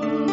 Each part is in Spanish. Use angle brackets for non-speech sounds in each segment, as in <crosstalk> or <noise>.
Lord.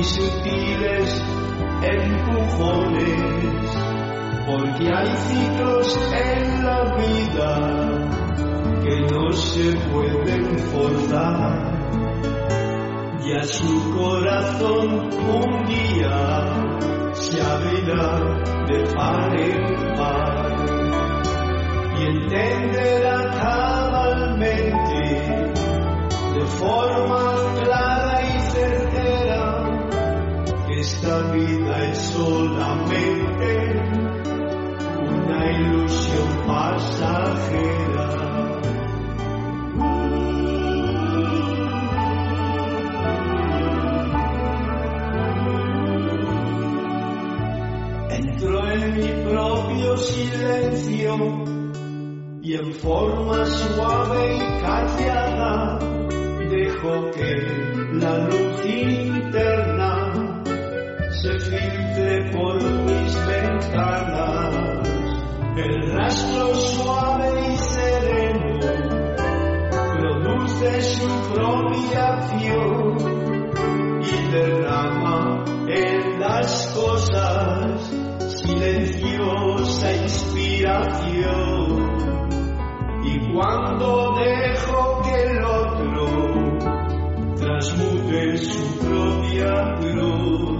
y sutiles empujones, porque hay ciclos en la vida que no se pueden forzar. Y a su corazón un día se abrirá de par en par y entenderá cabalmente de forma clara esta vida es solamente una ilusión pasajera. Entro en mi propio silencio y en forma suave y callada dejo que la luz interna decirte por mis ventanas el rastro suave y sereno produce su propia acción y derrama en las cosas silenciosa inspiración. Y cuando dejo que el otro transmute su propia cruz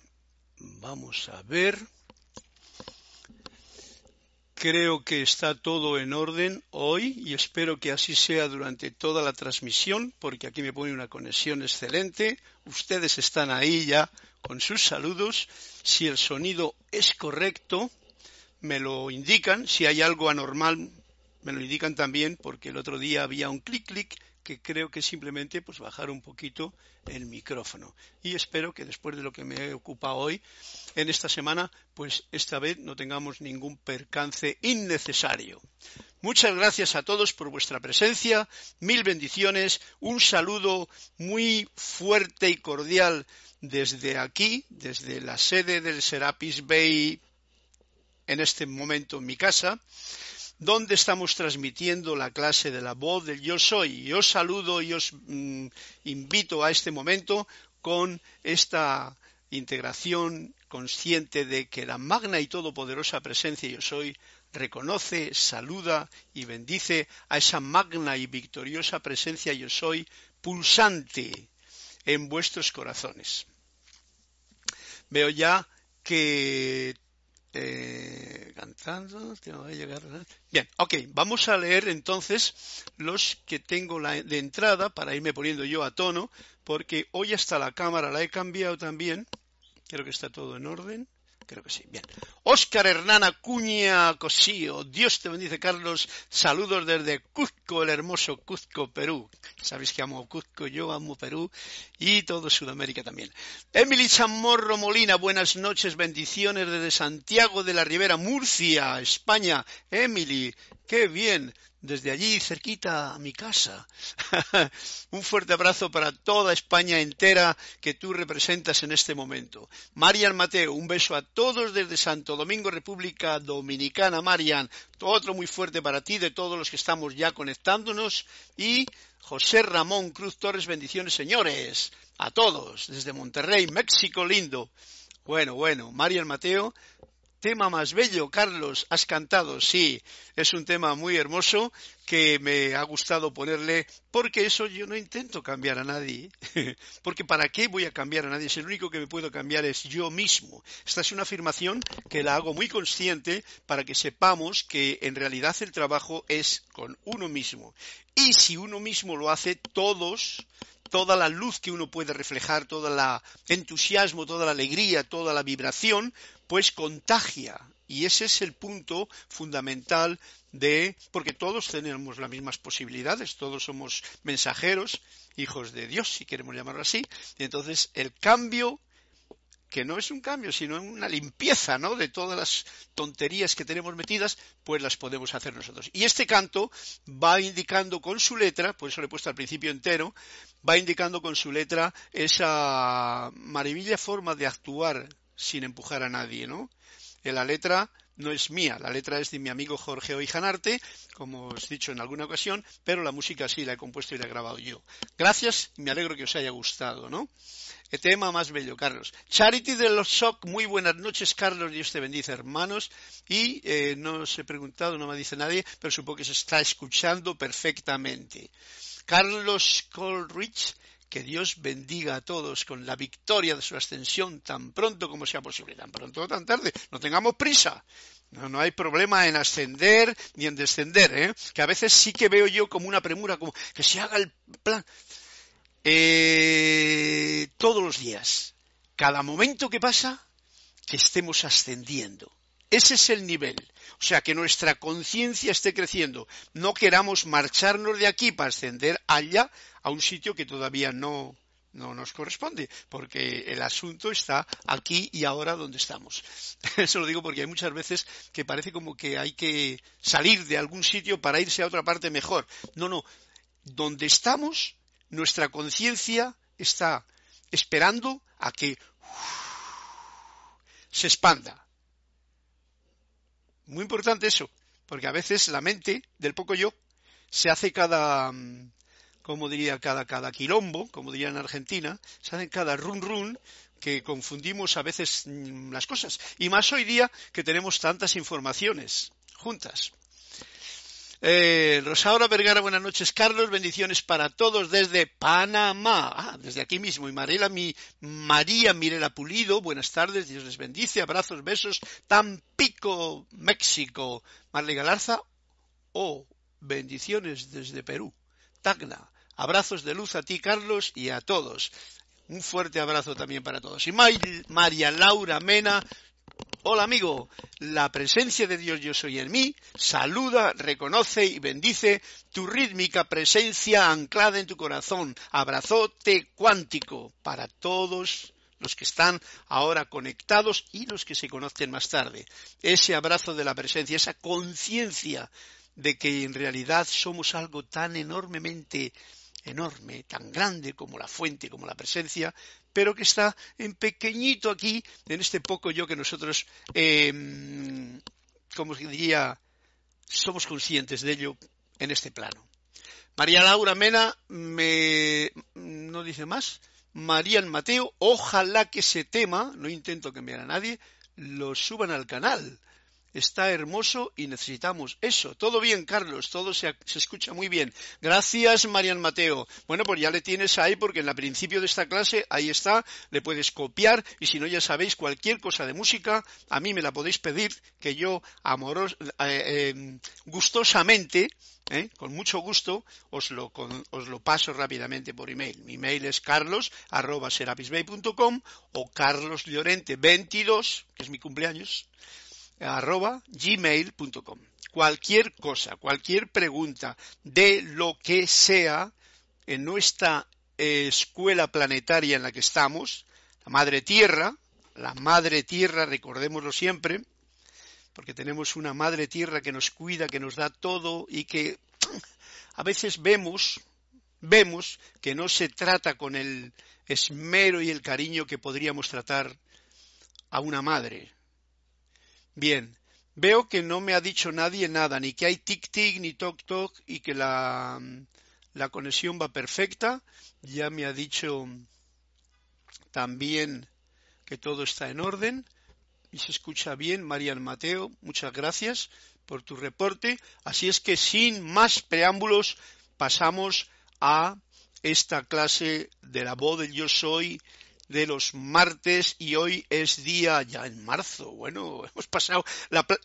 Vamos a ver. Creo que está todo en orden hoy y espero que así sea durante toda la transmisión, porque aquí me pone una conexión excelente. Ustedes están ahí ya con sus saludos. Si el sonido es correcto, me lo indican. Si hay algo anormal, me lo indican también, porque el otro día había un clic clic que creo que simplemente pues bajar un poquito el micrófono. Y espero que después de lo que me he ocupado hoy en esta semana pues esta vez no tengamos ningún percance innecesario. Muchas gracias a todos por vuestra presencia, mil bendiciones, un saludo muy fuerte y cordial desde aquí, desde la sede del Serapis Bay en este momento en mi casa donde estamos transmitiendo la clase de la voz del yo soy. Y os saludo y os mm, invito a este momento con esta integración consciente de que la magna y todopoderosa presencia yo soy reconoce, saluda y bendice a esa magna y victoriosa presencia yo soy pulsante en vuestros corazones. Veo ya que eh, cantando, que llegar. Bien, ok, vamos a leer entonces los que tengo de entrada para irme poniendo yo a tono, porque hoy hasta la cámara la he cambiado también. Creo que está todo en orden. Creo que sí. Bien. Óscar Hernán Acuña Cosío. Dios te bendice, Carlos. Saludos desde Cuzco, el hermoso Cuzco, Perú. Sabéis que amo Cuzco, yo amo Perú y todo Sudamérica también. Emily Chamorro Molina, buenas noches, bendiciones desde Santiago de la Ribera, Murcia, España. Emily, qué bien desde allí cerquita a mi casa. <laughs> Un fuerte abrazo para toda España entera que tú representas en este momento. Marian Mateo, un beso a todos desde Santo Domingo, República Dominicana. Marian, otro muy fuerte para ti, de todos los que estamos ya conectándonos. Y José Ramón Cruz Torres, bendiciones señores, a todos, desde Monterrey, México lindo. Bueno, bueno, Marian Mateo, tema más bello, Carlos, has cantado, sí, es un tema muy hermoso que me ha gustado ponerle, porque eso yo no intento cambiar a nadie, <laughs> porque ¿para qué voy a cambiar a nadie? Es el único que me puedo cambiar es yo mismo. Esta es una afirmación que la hago muy consciente para que sepamos que en realidad el trabajo es con uno mismo. Y si uno mismo lo hace, todos toda la luz que uno puede reflejar, todo el entusiasmo, toda la alegría, toda la vibración, pues contagia. Y ese es el punto fundamental de, porque todos tenemos las mismas posibilidades, todos somos mensajeros, hijos de Dios, si queremos llamarlo así, y entonces el cambio que no es un cambio, sino una limpieza, ¿no? De todas las tonterías que tenemos metidas, pues las podemos hacer nosotros. Y este canto va indicando con su letra, por eso lo he puesto al principio entero, va indicando con su letra esa maravilla forma de actuar sin empujar a nadie, ¿no? En la letra no es mía, la letra es de mi amigo Jorge Oijanarte, como os he dicho en alguna ocasión, pero la música sí la he compuesto y la he grabado yo. Gracias y me alegro que os haya gustado, ¿no? El tema más bello, Carlos. Charity de los Shock, muy buenas noches, Carlos, Dios te bendice, hermanos. Y eh, no os he preguntado, no me dice nadie, pero supongo que se está escuchando perfectamente. Carlos Colrich, que Dios bendiga a todos con la victoria de su ascensión tan pronto como sea posible, tan pronto o tan tarde. No tengamos prisa. No, no hay problema en ascender ni en descender, ¿eh? que a veces sí que veo yo como una premura, como que se haga el plan. Eh, todos los días, cada momento que pasa, que estemos ascendiendo. Ese es el nivel. O sea, que nuestra conciencia esté creciendo. No queramos marcharnos de aquí para ascender allá a un sitio que todavía no, no nos corresponde, porque el asunto está aquí y ahora donde estamos. <laughs> Eso lo digo porque hay muchas veces que parece como que hay que salir de algún sitio para irse a otra parte mejor. No, no. Donde estamos nuestra conciencia está esperando a que se expanda. Muy importante eso, porque a veces la mente del poco yo se hace cada, mm, como diría, cada, cada quilombo, como diría en Argentina, se hace cada run run que confundimos a veces mm, las cosas. Y más hoy día que tenemos tantas informaciones juntas. Eh, Rosaura Vergara, buenas noches. Carlos, bendiciones para todos desde Panamá. Ah, desde aquí mismo. Y Marela, mi, María Mirela Pulido, buenas tardes. Dios les bendice. Abrazos, besos. Tampico, México. Marley Galarza. Oh, bendiciones desde Perú. Tacna. Abrazos de luz a ti, Carlos, y a todos. Un fuerte abrazo también para todos. Y María Laura Mena, Hola amigo, la presencia de Dios yo soy en mí, saluda, reconoce y bendice tu rítmica presencia anclada en tu corazón, abrazote cuántico para todos los que están ahora conectados y los que se conocen más tarde. Ese abrazo de la presencia, esa conciencia de que en realidad somos algo tan enormemente enorme, tan grande como la fuente, como la presencia, pero que está en pequeñito aquí, en este poco yo que nosotros, eh, como diría, somos conscientes de ello en este plano. María Laura Mena me no dice más. Marían Mateo, ojalá que ese tema, no intento me a nadie, lo suban al canal está hermoso y necesitamos eso. Todo bien, Carlos, todo se, escucha muy bien. Gracias, Marian Mateo. Bueno, pues ya le tienes ahí porque en el principio de esta clase, ahí está, le puedes copiar y si no, ya sabéis, cualquier cosa de música, a mí me la podéis pedir que yo, amoros, eh, eh, gustosamente, eh, con mucho gusto, os lo, os lo, paso rápidamente por email. Mi email es carlos.serapisbay.com o carloslorente22, que es mi cumpleaños, arroba gmail.com. Cualquier cosa, cualquier pregunta de lo que sea en nuestra escuela planetaria en la que estamos, la Madre Tierra, la Madre Tierra, recordémoslo siempre, porque tenemos una Madre Tierra que nos cuida, que nos da todo y que a veces vemos, vemos que no se trata con el esmero y el cariño que podríamos tratar a una madre. Bien, veo que no me ha dicho nadie nada, ni que hay tic-tic ni toc-toc y que la, la conexión va perfecta. Ya me ha dicho también que todo está en orden y se escucha bien. Marian Mateo, muchas gracias por tu reporte. Así es que sin más preámbulos pasamos a esta clase de la voz del yo soy de los martes y hoy es día ya en marzo. Bueno, <laughs> hemos pasado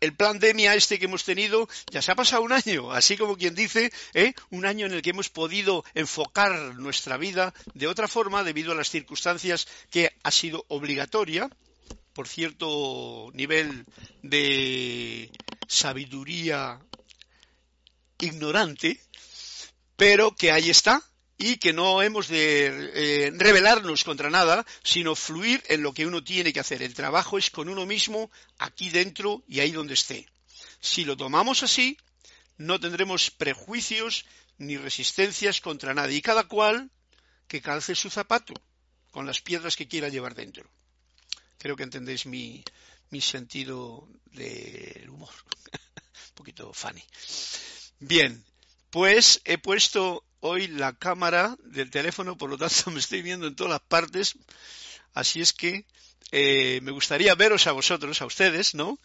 el plan DEMIA este que hemos tenido, ya se ha pasado un año, así como quien dice, ¿eh? un año en el que hemos podido enfocar nuestra vida de otra forma debido a las circunstancias que ha sido obligatoria por cierto nivel de sabiduría ignorante, pero que ahí está, y que no hemos de eh, rebelarnos contra nada, sino fluir en lo que uno tiene que hacer. El trabajo es con uno mismo, aquí dentro y ahí donde esté. Si lo tomamos así, no tendremos prejuicios ni resistencias contra nadie, y cada cual que calce su zapato con las piedras que quiera llevar dentro. Creo que entendéis mi, mi sentido del humor. <laughs> Un poquito funny. Bien, pues he puesto hoy la cámara del teléfono, por lo tanto <laughs> me estoy viendo en todas las partes, así es que eh, me gustaría veros a vosotros, a ustedes, ¿no?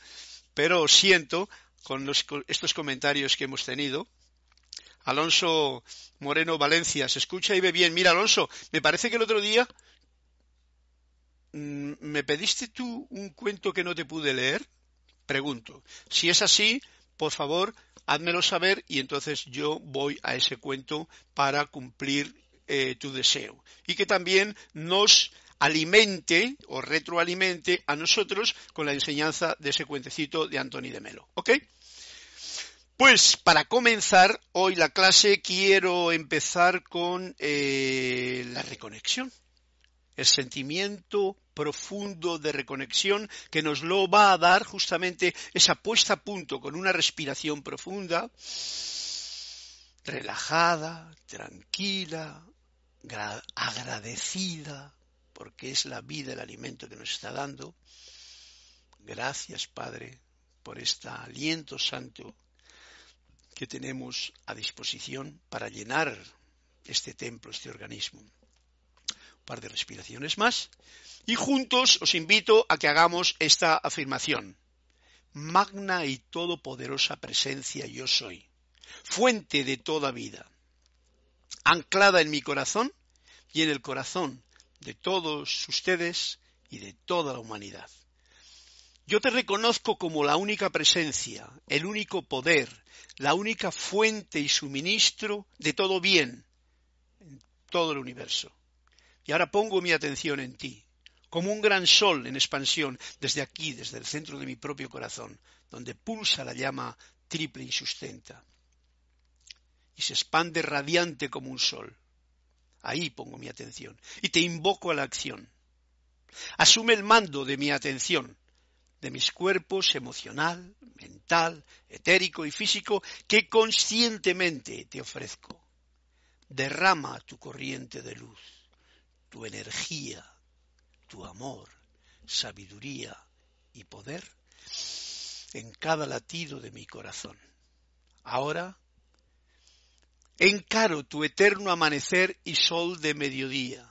Pero siento con, estos comentarios que hemos tenido. Alonso Moreno Valencia, se escucha y ve bien. Mira, Alonso, me parece que el otro día mm, me pediste tú un cuento que no te pude leer. Pregunto, si es así, por favor, házmelo saber y entonces yo voy a ese cuento para cumplir eh, tu deseo. Y que también nos alimente o retroalimente a nosotros con la enseñanza de ese cuentecito de Antoni de Melo. ¿Ok? Pues para comenzar hoy la clase quiero empezar con eh, la reconexión el sentimiento profundo de reconexión que nos lo va a dar justamente esa puesta a punto con una respiración profunda, relajada, tranquila, agradecida, porque es la vida el alimento que nos está dando. Gracias, Padre, por este aliento santo que tenemos a disposición para llenar este templo, este organismo par de respiraciones más y juntos os invito a que hagamos esta afirmación. Magna y todopoderosa presencia yo soy, fuente de toda vida, anclada en mi corazón y en el corazón de todos ustedes y de toda la humanidad. Yo te reconozco como la única presencia, el único poder, la única fuente y suministro de todo bien en todo el universo. Y ahora pongo mi atención en ti, como un gran sol en expansión, desde aquí, desde el centro de mi propio corazón, donde pulsa la llama triple y sustenta. Y se expande radiante como un sol. Ahí pongo mi atención. Y te invoco a la acción. Asume el mando de mi atención, de mis cuerpos emocional, mental, etérico y físico que conscientemente te ofrezco. Derrama tu corriente de luz tu energía, tu amor, sabiduría y poder en cada latido de mi corazón. ahora encaro tu eterno amanecer y sol de mediodía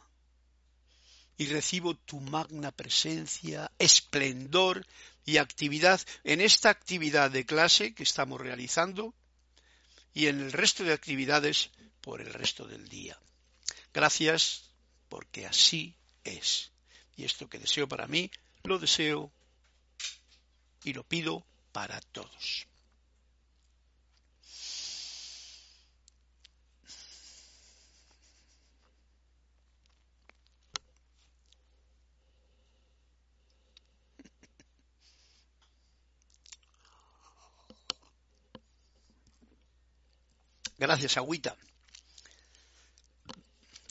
y recibo tu magna presencia, esplendor y actividad en esta actividad de clase que estamos realizando y en el resto de actividades por el resto del día. Gracias porque así es. Y esto que deseo para mí, lo deseo y lo pido para todos. Gracias, Agüita.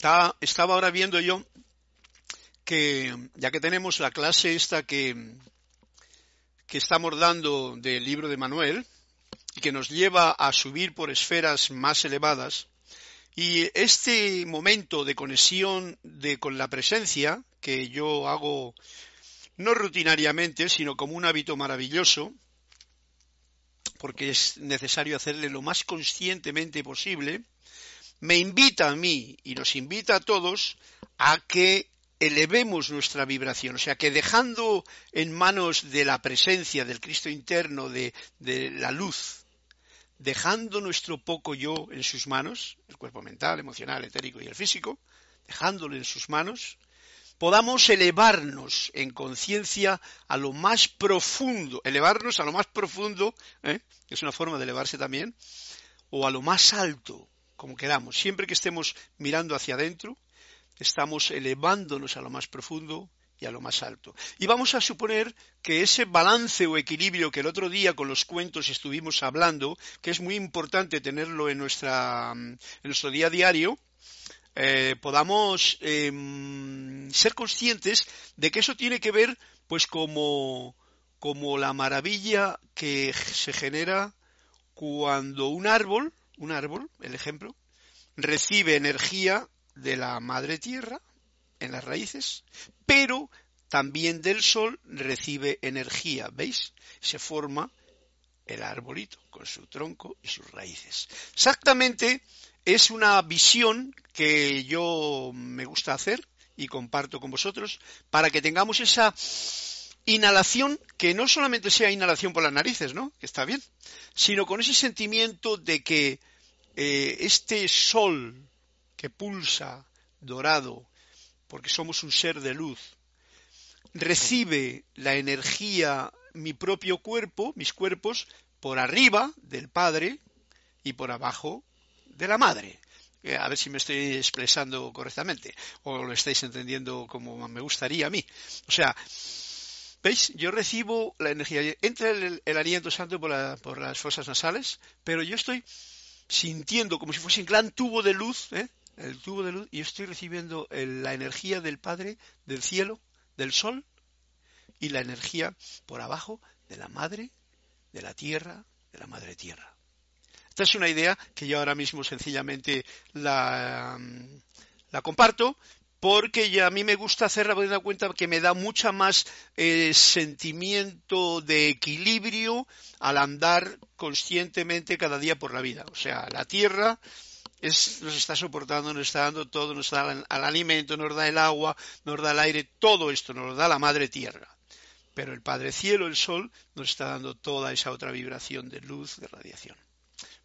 Estaba ahora viendo yo que, ya que tenemos la clase esta que, que estamos dando del libro de Manuel, y que nos lleva a subir por esferas más elevadas, y este momento de conexión de, con la presencia, que yo hago no rutinariamente, sino como un hábito maravilloso, porque es necesario hacerle lo más conscientemente posible, me invita a mí y nos invita a todos a que elevemos nuestra vibración, o sea que dejando en manos de la presencia del Cristo interno, de, la luz, dejando nuestro poco yo en sus manos, el cuerpo mental, emocional, etérico y el físico, dejándolo en sus manos, podamos elevarnos en conciencia a lo más profundo, elevarnos a lo más profundo, ¿eh? es una forma de elevarse también, o a lo más alto, como queramos. Siempre que estemos mirando hacia adentro, estamos elevándonos a lo más profundo y a lo más alto. Y vamos a suponer que ese balance o equilibrio que el otro día con los cuentos estuvimos hablando, que es muy importante tenerlo en, nuestra, en nuestro día a diario, eh, podamos em, ser conscientes de que eso tiene que ver pues como, como la maravilla que se genera cuando un árbol, un árbol, el ejemplo, recibe energía de la madre tierra en las raíces, pero también del sol recibe energía, ¿veis? Se forma el arbolito con su tronco y sus raíces. Exactamente es una visión que yo me gusta hacer y comparto con vosotros para que tengamos esa inhalación que no solamente sea inhalación por las narices, ¿no? Que está bien, sino con ese sentimiento de que eh, este sol que pulsa dorado, porque somos un ser de luz, recibe la energía, mi propio cuerpo, mis cuerpos, por arriba del Padre y por abajo de la madre. Eh, a ver si me estoy expresando correctamente o lo estáis entendiendo como me gustaría a mí. O sea, ¿veis? Yo recibo la energía, entra el, aliento santo por, las fosas nasales, pero yo estoy sintiendo como si fuese un gran tubo de luz, ¿eh? el tubo de luz, y estoy recibiendo la energía del Padre, del cielo, del sol, y la energía por abajo de la madre, de la tierra, de la madre tierra. Esta es una idea que yo ahora mismo sencillamente la, la comparto porque ya a mí me gusta hacerla me cuenta que me da mucha más eh, sentimiento de equilibrio al andar conscientemente cada día por la vida. O sea, la tierra nos está soportando, nos está dando todo, nos da el, el alimento, nos da el agua, nos da el aire, todo esto nos lo da la madre tierra. Pero el Padre Cielo, el Sol, nos está dando toda esa otra vibración de luz, de radiación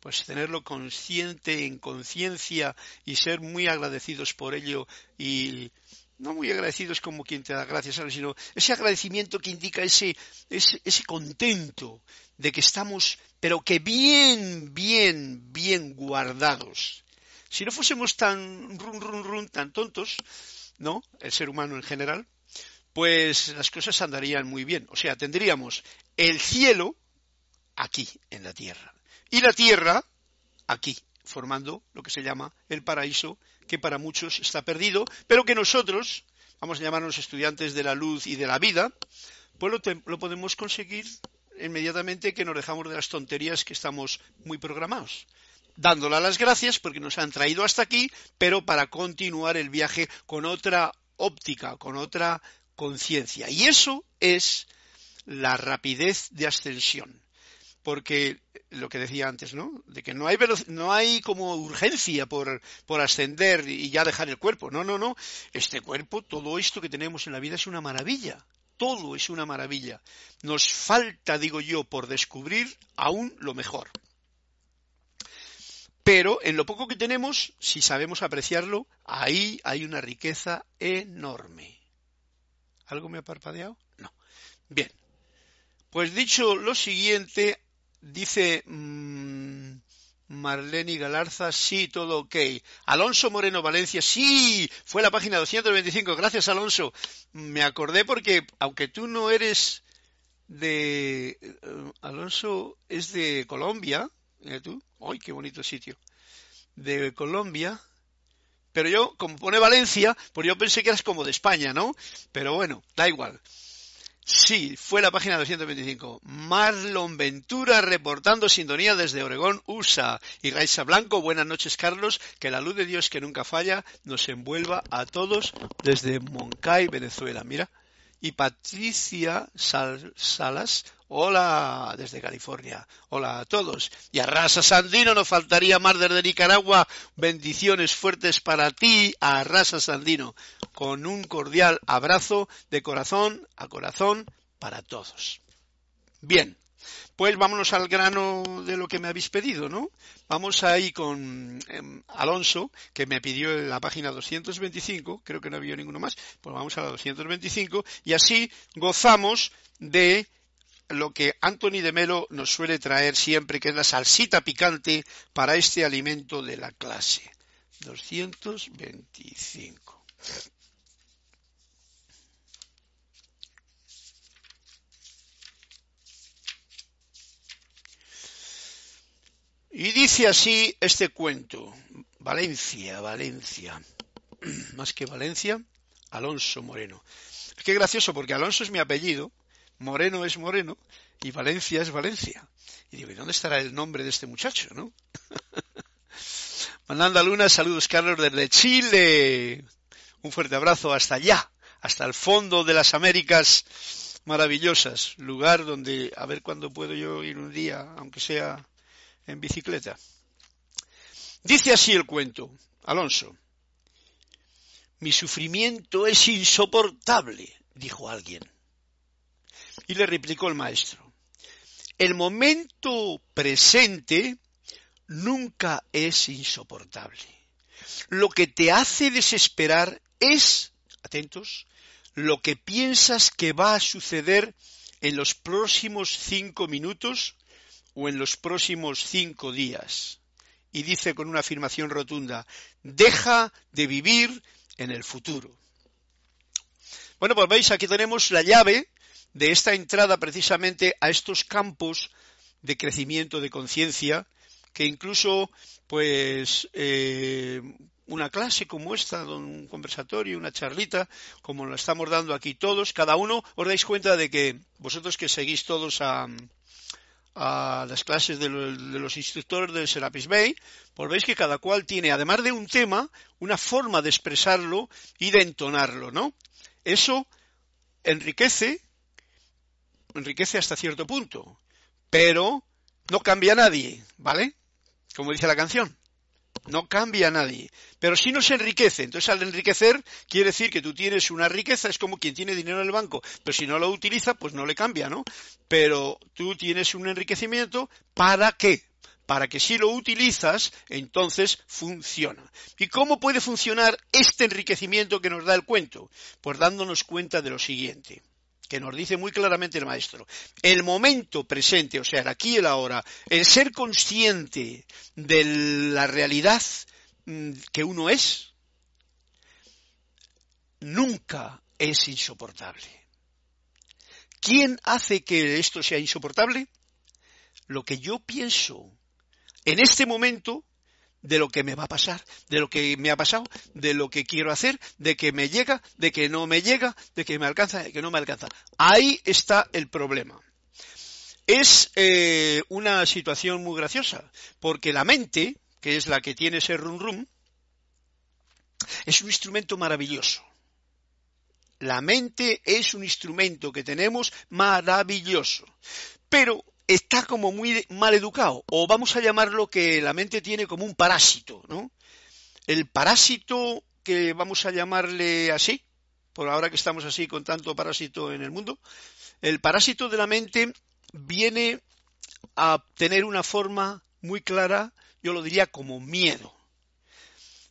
pues tenerlo consciente, en conciencia y ser muy agradecidos por ello y no muy agradecidos como quien te da gracias, sino ese agradecimiento que indica ese, ese, ese contento de que estamos, pero que bien, bien, bien guardados. Si no fuésemos tan run, run, run, tan tontos, ¿no? El ser humano en general, pues las cosas andarían muy bien. O sea, tendríamos el cielo aquí, en la tierra y la tierra aquí, formando lo que se llama el paraíso, que para muchos está perdido, pero que nosotros, vamos a llamarnos estudiantes de la luz y de la vida, pues lo, podemos conseguir inmediatamente que nos dejamos de las tonterías que estamos muy programados dándole las gracias porque nos han traído hasta aquí, pero para continuar el viaje con otra óptica, con otra conciencia. Y eso es la rapidez de ascensión porque lo que decía antes, ¿no? De que no hay, no hay como urgencia por, por ascender y ya dejar el cuerpo. No, no, no. Este cuerpo, todo esto que tenemos en la vida es una maravilla. Todo es una maravilla. Nos falta, digo yo, por descubrir aún lo mejor. Pero en lo poco que tenemos, si sabemos apreciarlo, ahí hay una riqueza enorme. ¿Algo me ha parpadeado? No. Bien. Pues dicho lo siguiente, dice mmm, Marlene Galarza, sí, todo ok. Alonso Moreno Valencia, sí, fue la página 225. Gracias, Alonso. Me acordé porque, aunque tú no eres de... Eh, Alonso es de Colombia, ¿eh, tú? ¡Ay, qué bonito sitio! De Colombia. Pero yo, como pone Valencia, pues yo pensé que eras como de España, ¿no? Pero bueno, da igual. Sí, fue la página 225. Marlon Ventura reportando sintonía desde Oregón, USA. Y Raiza Blanco, buenas noches, Carlos. Que la luz de Dios que nunca falla nos envuelva a todos desde Moncay, Venezuela. Mira. Y Patricia Salas, hola desde California. Hola a todos. Y a Rasa Sandino, no faltaría más desde Nicaragua. Bendiciones fuertes para ti, a Rasa Sandino con un cordial abrazo de corazón a corazón para todos. Bien, pues vámonos al grano de lo que me habéis pedido, ¿no? Vamos ahí con em, Alonso, que me pidió en la página 225, creo que no había ninguno más, pues vamos a la 225 y así gozamos de lo que Anthony de Melo nos suele traer siempre, que es la salsita picante para este alimento de la clase. 225. Y dice así este cuento. Valencia, Valencia. <clears throat> Más que Valencia, Alonso Moreno. Es que gracioso porque Alonso es mi apellido, Moreno es Moreno y Valencia es Valencia. Y digo, ¿y dónde estará el nombre de este muchacho, no? <laughs> Mandando a Luna, saludos Carlos desde Chile. Un fuerte abrazo hasta allá, hasta el fondo de las Américas maravillosas. Lugar donde, a ver cuándo puedo yo ir un día, aunque sea en bicicleta. Dice así el cuento, Alonso. Mi sufrimiento es insoportable, dijo alguien. Y le replicó el maestro. El momento presente nunca es insoportable. Lo que te hace desesperar es, atentos, lo que piensas que va a suceder en los próximos cinco minutos o en los próximos cinco días. Y dice con una afirmación rotunda, deja de vivir en el futuro. Bueno, pues veis, aquí tenemos la llave de esta entrada precisamente a estos campos de crecimiento de conciencia que incluso pues eh, una clase como esta, un conversatorio, una charlita, como la estamos dando aquí todos, cada uno os dais cuenta de que vosotros que seguís todos a, a las clases de, los instructores de Serapis Bay, pues veis que cada cual tiene, además de un tema, una forma de expresarlo y de entonarlo, ¿no? Eso enriquece, enriquece hasta cierto punto, pero no cambia a nadie, ¿vale? Como dice la canción no cambia a nadie, pero si no se enriquece. Entonces, al enriquecer, quiere decir que tú tienes una riqueza, es como quien tiene dinero en el banco, pero si no lo utiliza, pues no le cambia, ¿no? Pero tú tienes un enriquecimiento, ¿para qué? Para que si lo utilizas, entonces funciona. ¿Y cómo puede funcionar este enriquecimiento que nos da el cuento? Pues dándonos cuenta de lo siguiente que nos dice muy claramente el maestro, el momento presente, o sea, el aquí y el ahora, el ser consciente de la realidad mm, que uno es, nunca es insoportable. ¿Quién hace que esto sea insoportable? Lo que yo pienso en este momento de lo que me va a pasar, de lo que me ha pasado, de lo que quiero hacer, de que me llega, de que no me llega, de que me alcanza, de que no me alcanza. Ahí está el problema. Es eh, una situación muy graciosa, porque la mente, que es la que tiene ese rum rum, es un instrumento maravilloso. La mente es un instrumento que tenemos maravilloso. Pero está como muy mal educado, o vamos a llamarlo que la mente tiene como un parásito, ¿no? El parásito que vamos a llamarle así, por ahora que estamos así con tanto parásito en el mundo, el parásito de la mente viene a tener una forma muy clara, yo lo diría como miedo.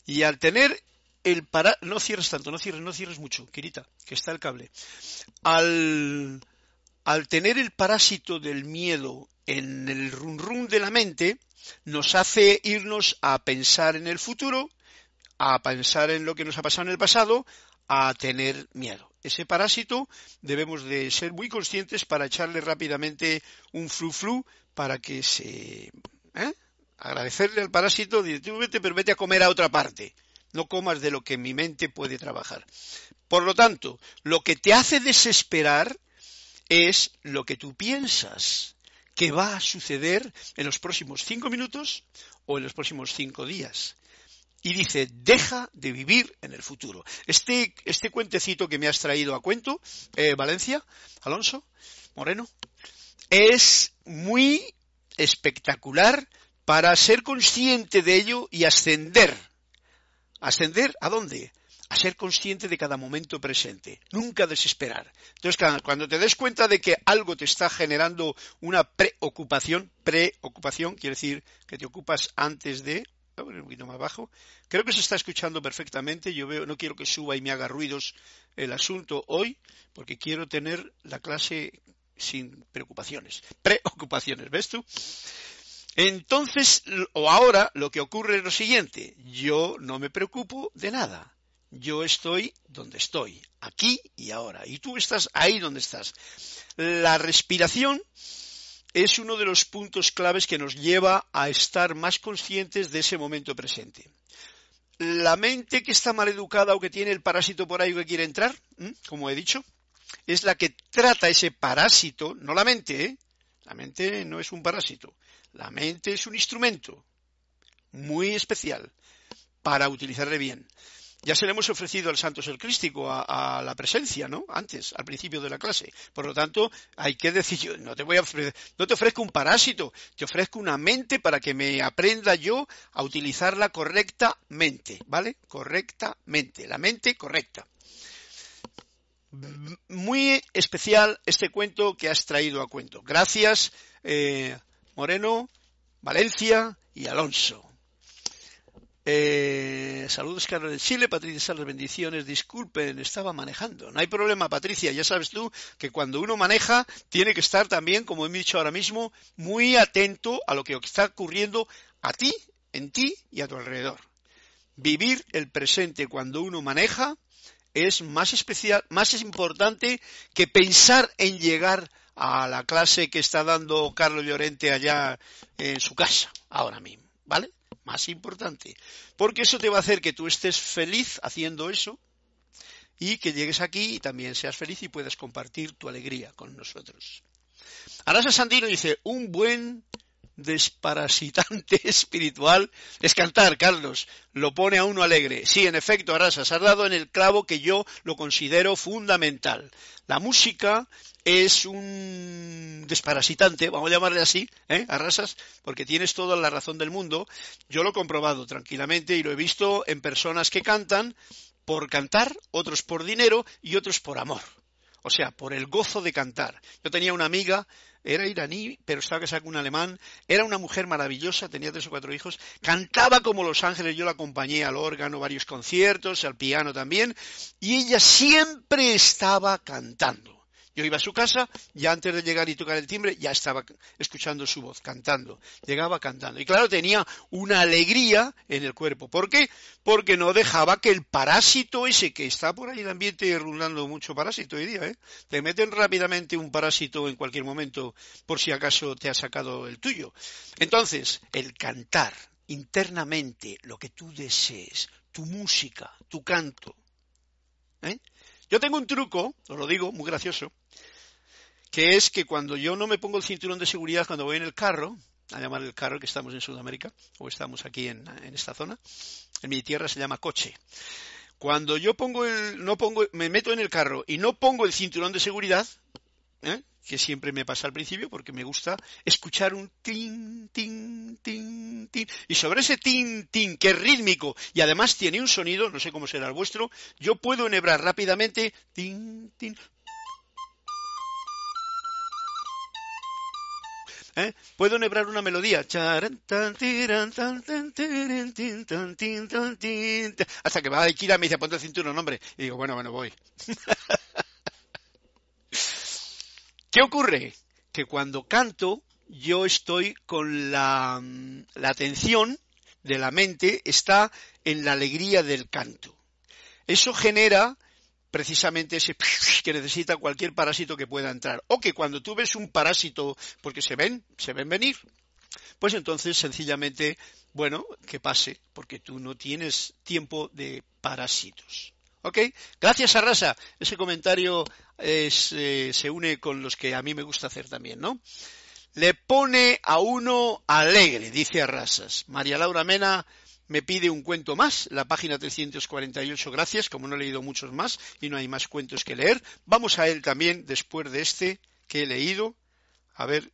Y al tener el para... No cierres tanto, no cierres, no cierres mucho, Kirita, que está el cable. Al, al tener el parásito del miedo en el run de la mente, nos hace irnos a pensar en el futuro, a pensar en lo que nos ha pasado en el pasado, a tener miedo. Ese parásito debemos de ser muy conscientes para echarle rápidamente un flu flu para que se... ¿eh? Agradecerle al parásito, directamente, pero vete a comer a otra parte. No comas de lo que mi mente puede trabajar. Por lo tanto, lo que te hace desesperar es lo que tú piensas que va a suceder en los próximos cinco minutos o en los próximos cinco días. Y dice, deja de vivir en el futuro. Este, este cuentecito que me has traído a cuento, eh, Valencia, Alonso, Moreno, es muy espectacular para ser consciente de ello y ascender. ¿Ascender a dónde? A ser consciente de cada momento presente, nunca desesperar. Entonces, cuando te des cuenta de que algo te está generando una preocupación, preocupación quiere decir que te ocupas antes de, poquito más bajo. Creo que se está escuchando perfectamente. Yo veo, no quiero que suba y me haga ruidos el asunto hoy, porque quiero tener la clase sin preocupaciones. <laughs> Preocupaciones, ¿ves tú? Entonces, o ahora, lo que ocurre es lo siguiente. Yo no me preocupo de nada. Yo estoy donde estoy, aquí y ahora. Y tú estás ahí donde estás. La respiración es uno de los puntos claves que nos lleva a estar más conscientes de ese momento presente. La mente que está mal educada o que tiene el parásito por ahí que quiere entrar, como he dicho, es la que trata ese parásito, no la mente, ¿eh? la mente no es un parásito, la mente es un instrumento muy especial para utilizarle bien. Ya se le hemos ofrecido al Santo Crístico a, la presencia, ¿no? Antes, al principio de la clase. Por lo tanto, hay que decir, yo no te voy a ofrecer, no te ofrezco un parásito, te ofrezco una mente para que me aprenda yo a utilizarla correctamente, ¿vale? Correctamente, la mente correcta. Muy especial este cuento que has traído a cuento. Gracias, eh, Moreno, Valencia y Alonso. Eh, saludos, Carlos de Chile. Patricia Salas, bendiciones. Disculpen, estaba manejando. No hay problema, Patricia. Ya sabes tú que cuando uno maneja, tiene que estar también, como he dicho ahora mismo, muy atento a lo que está ocurriendo a ti, en ti y a tu alrededor. Vivir el presente cuando uno maneja es más especial, más importante que pensar en llegar a la clase que está dando Carlos Llorente allá en su casa, ahora mismo. ¿Vale? Más importante, porque eso te va a hacer que tú estés feliz haciendo eso y que llegues aquí y también seas feliz y puedas compartir tu alegría con nosotros. Arasa Sandino dice, un buen desparasitante <laughs> espiritual es cantar, Carlos, lo pone a uno alegre. Sí, en efecto, Arasas, has dado en el clavo que yo lo considero fundamental. La música es un desparasitante, vamos a llamarle así, ¿eh? Arrasas, porque tienes toda la razón del mundo. Yo lo he comprobado tranquilamente y lo he visto en personas que cantan por cantar, otros por dinero y otros por amor. O sea, por el gozo de cantar. Yo tenía una amiga, era iraní, pero estaba casada con un alemán, era una mujer maravillosa, tenía tres o cuatro hijos, cantaba como Los Ángeles, yo la acompañé al órgano, varios conciertos, al piano también, y ella siempre estaba cantando. Yo iba a su casa, ya antes de llegar y tocar el timbre, ya estaba escuchando su voz, cantando. Llegaba cantando. Y claro, tenía una alegría en el cuerpo. ¿Por qué? Porque no dejaba que el parásito ese, que está por ahí en el ambiente rulando mucho parásito hoy día, ¿eh? Te meten rápidamente un parásito en cualquier momento, por si acaso te ha sacado el tuyo. Entonces, el cantar internamente lo que tú desees, tu música, tu canto, ¿eh? Yo tengo un truco, os lo digo, muy gracioso, que es que cuando yo no me pongo el cinturón de seguridad cuando voy en el carro, a llamar el carro que estamos en Sudamérica, o estamos aquí en, esta zona, en mi tierra se llama coche. Cuando yo pongo el, no pongo, me meto en el carro y no pongo el cinturón de seguridad, ¿eh? que siempre me pasa al principio porque me gusta escuchar un tin, tin, tin, tin. Y sobre ese tin, tin, que es rítmico y además tiene un sonido, no sé cómo será el vuestro, yo puedo enhebrar rápidamente tin, tin. ¿Eh? Puedo enhebrar una melodía hasta que va a Ikira y me dice ponte el cinturón, hombre. Y digo, bueno, bueno, voy. <laughs> ¿Qué ocurre? Que cuando canto yo estoy con la, la atención de la mente, está en la alegría del canto. Eso genera precisamente ese <laughs> que necesita cualquier parásito que pueda entrar. O que cuando tú ves un parásito, porque se ven, se ven venir, pues entonces sencillamente, bueno, que pase, porque tú no tienes tiempo de parásitos. ¿Ok? Gracias a Rasa. Ese comentario eh, se une con los que a mí me gusta hacer también, ¿no? Le pone a uno alegre, dice Arrasas. María Laura Mena me pide un cuento más, la página 348, gracias, como no he leído muchos más y no hay más cuentos que leer. Vamos a él también después de este que he leído. A ver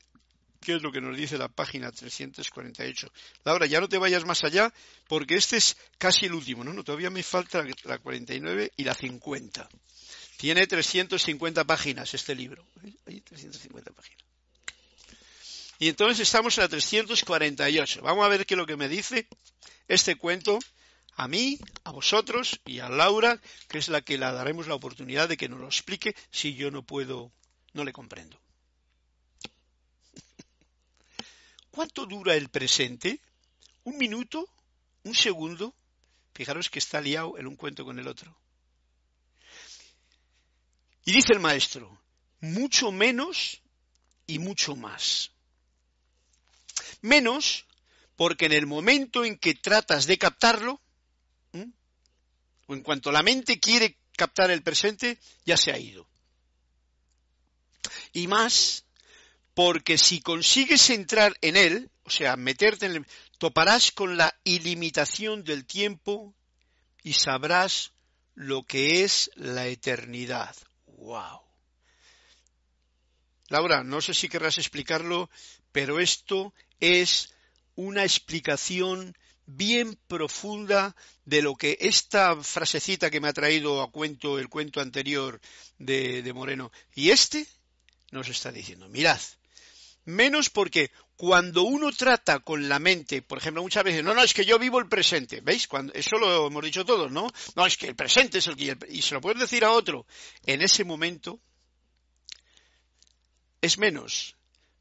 qué es lo que nos dice la página 348. Laura, ya no te vayas más allá, porque este es casi el último, ¿no? no todavía me falta la 49 y la 50. Tiene 350 páginas este libro. Hay 350 páginas. Y entonces estamos en la 348. Vamos a ver qué es lo que me dice este cuento a mí, a vosotros y a Laura, que es la que le daremos la oportunidad de que nos lo explique si yo no puedo, no le comprendo. <laughs> ¿Cuánto dura el presente? ¿Un minuto? ¿Un segundo? Fijaros que está liado en un cuento con el otro. Y dice el maestro, mucho menos y mucho más. Menos porque en el momento en que tratas de captarlo, o en cuanto la mente quiere captar el presente, ya se ha ido. Y más porque si consigues entrar en él, o sea, meterte en él, toparás con la ilimitación del tiempo y sabrás lo que es la eternidad. ¡Wow! Laura, no sé si querrás explicarlo, pero esto es una explicación bien profunda de lo que esta frasecita que me ha traído a cuento el cuento anterior de, de Moreno y este nos está diciendo. Mirad, menos porque cuando uno trata con la mente, por ejemplo, muchas veces, no, no, es que yo vivo el presente, ¿veis? Cuando, eso lo hemos dicho todos, ¿no? No, es que el presente es el que... Y se lo puedes decir a otro. En ese momento es menos,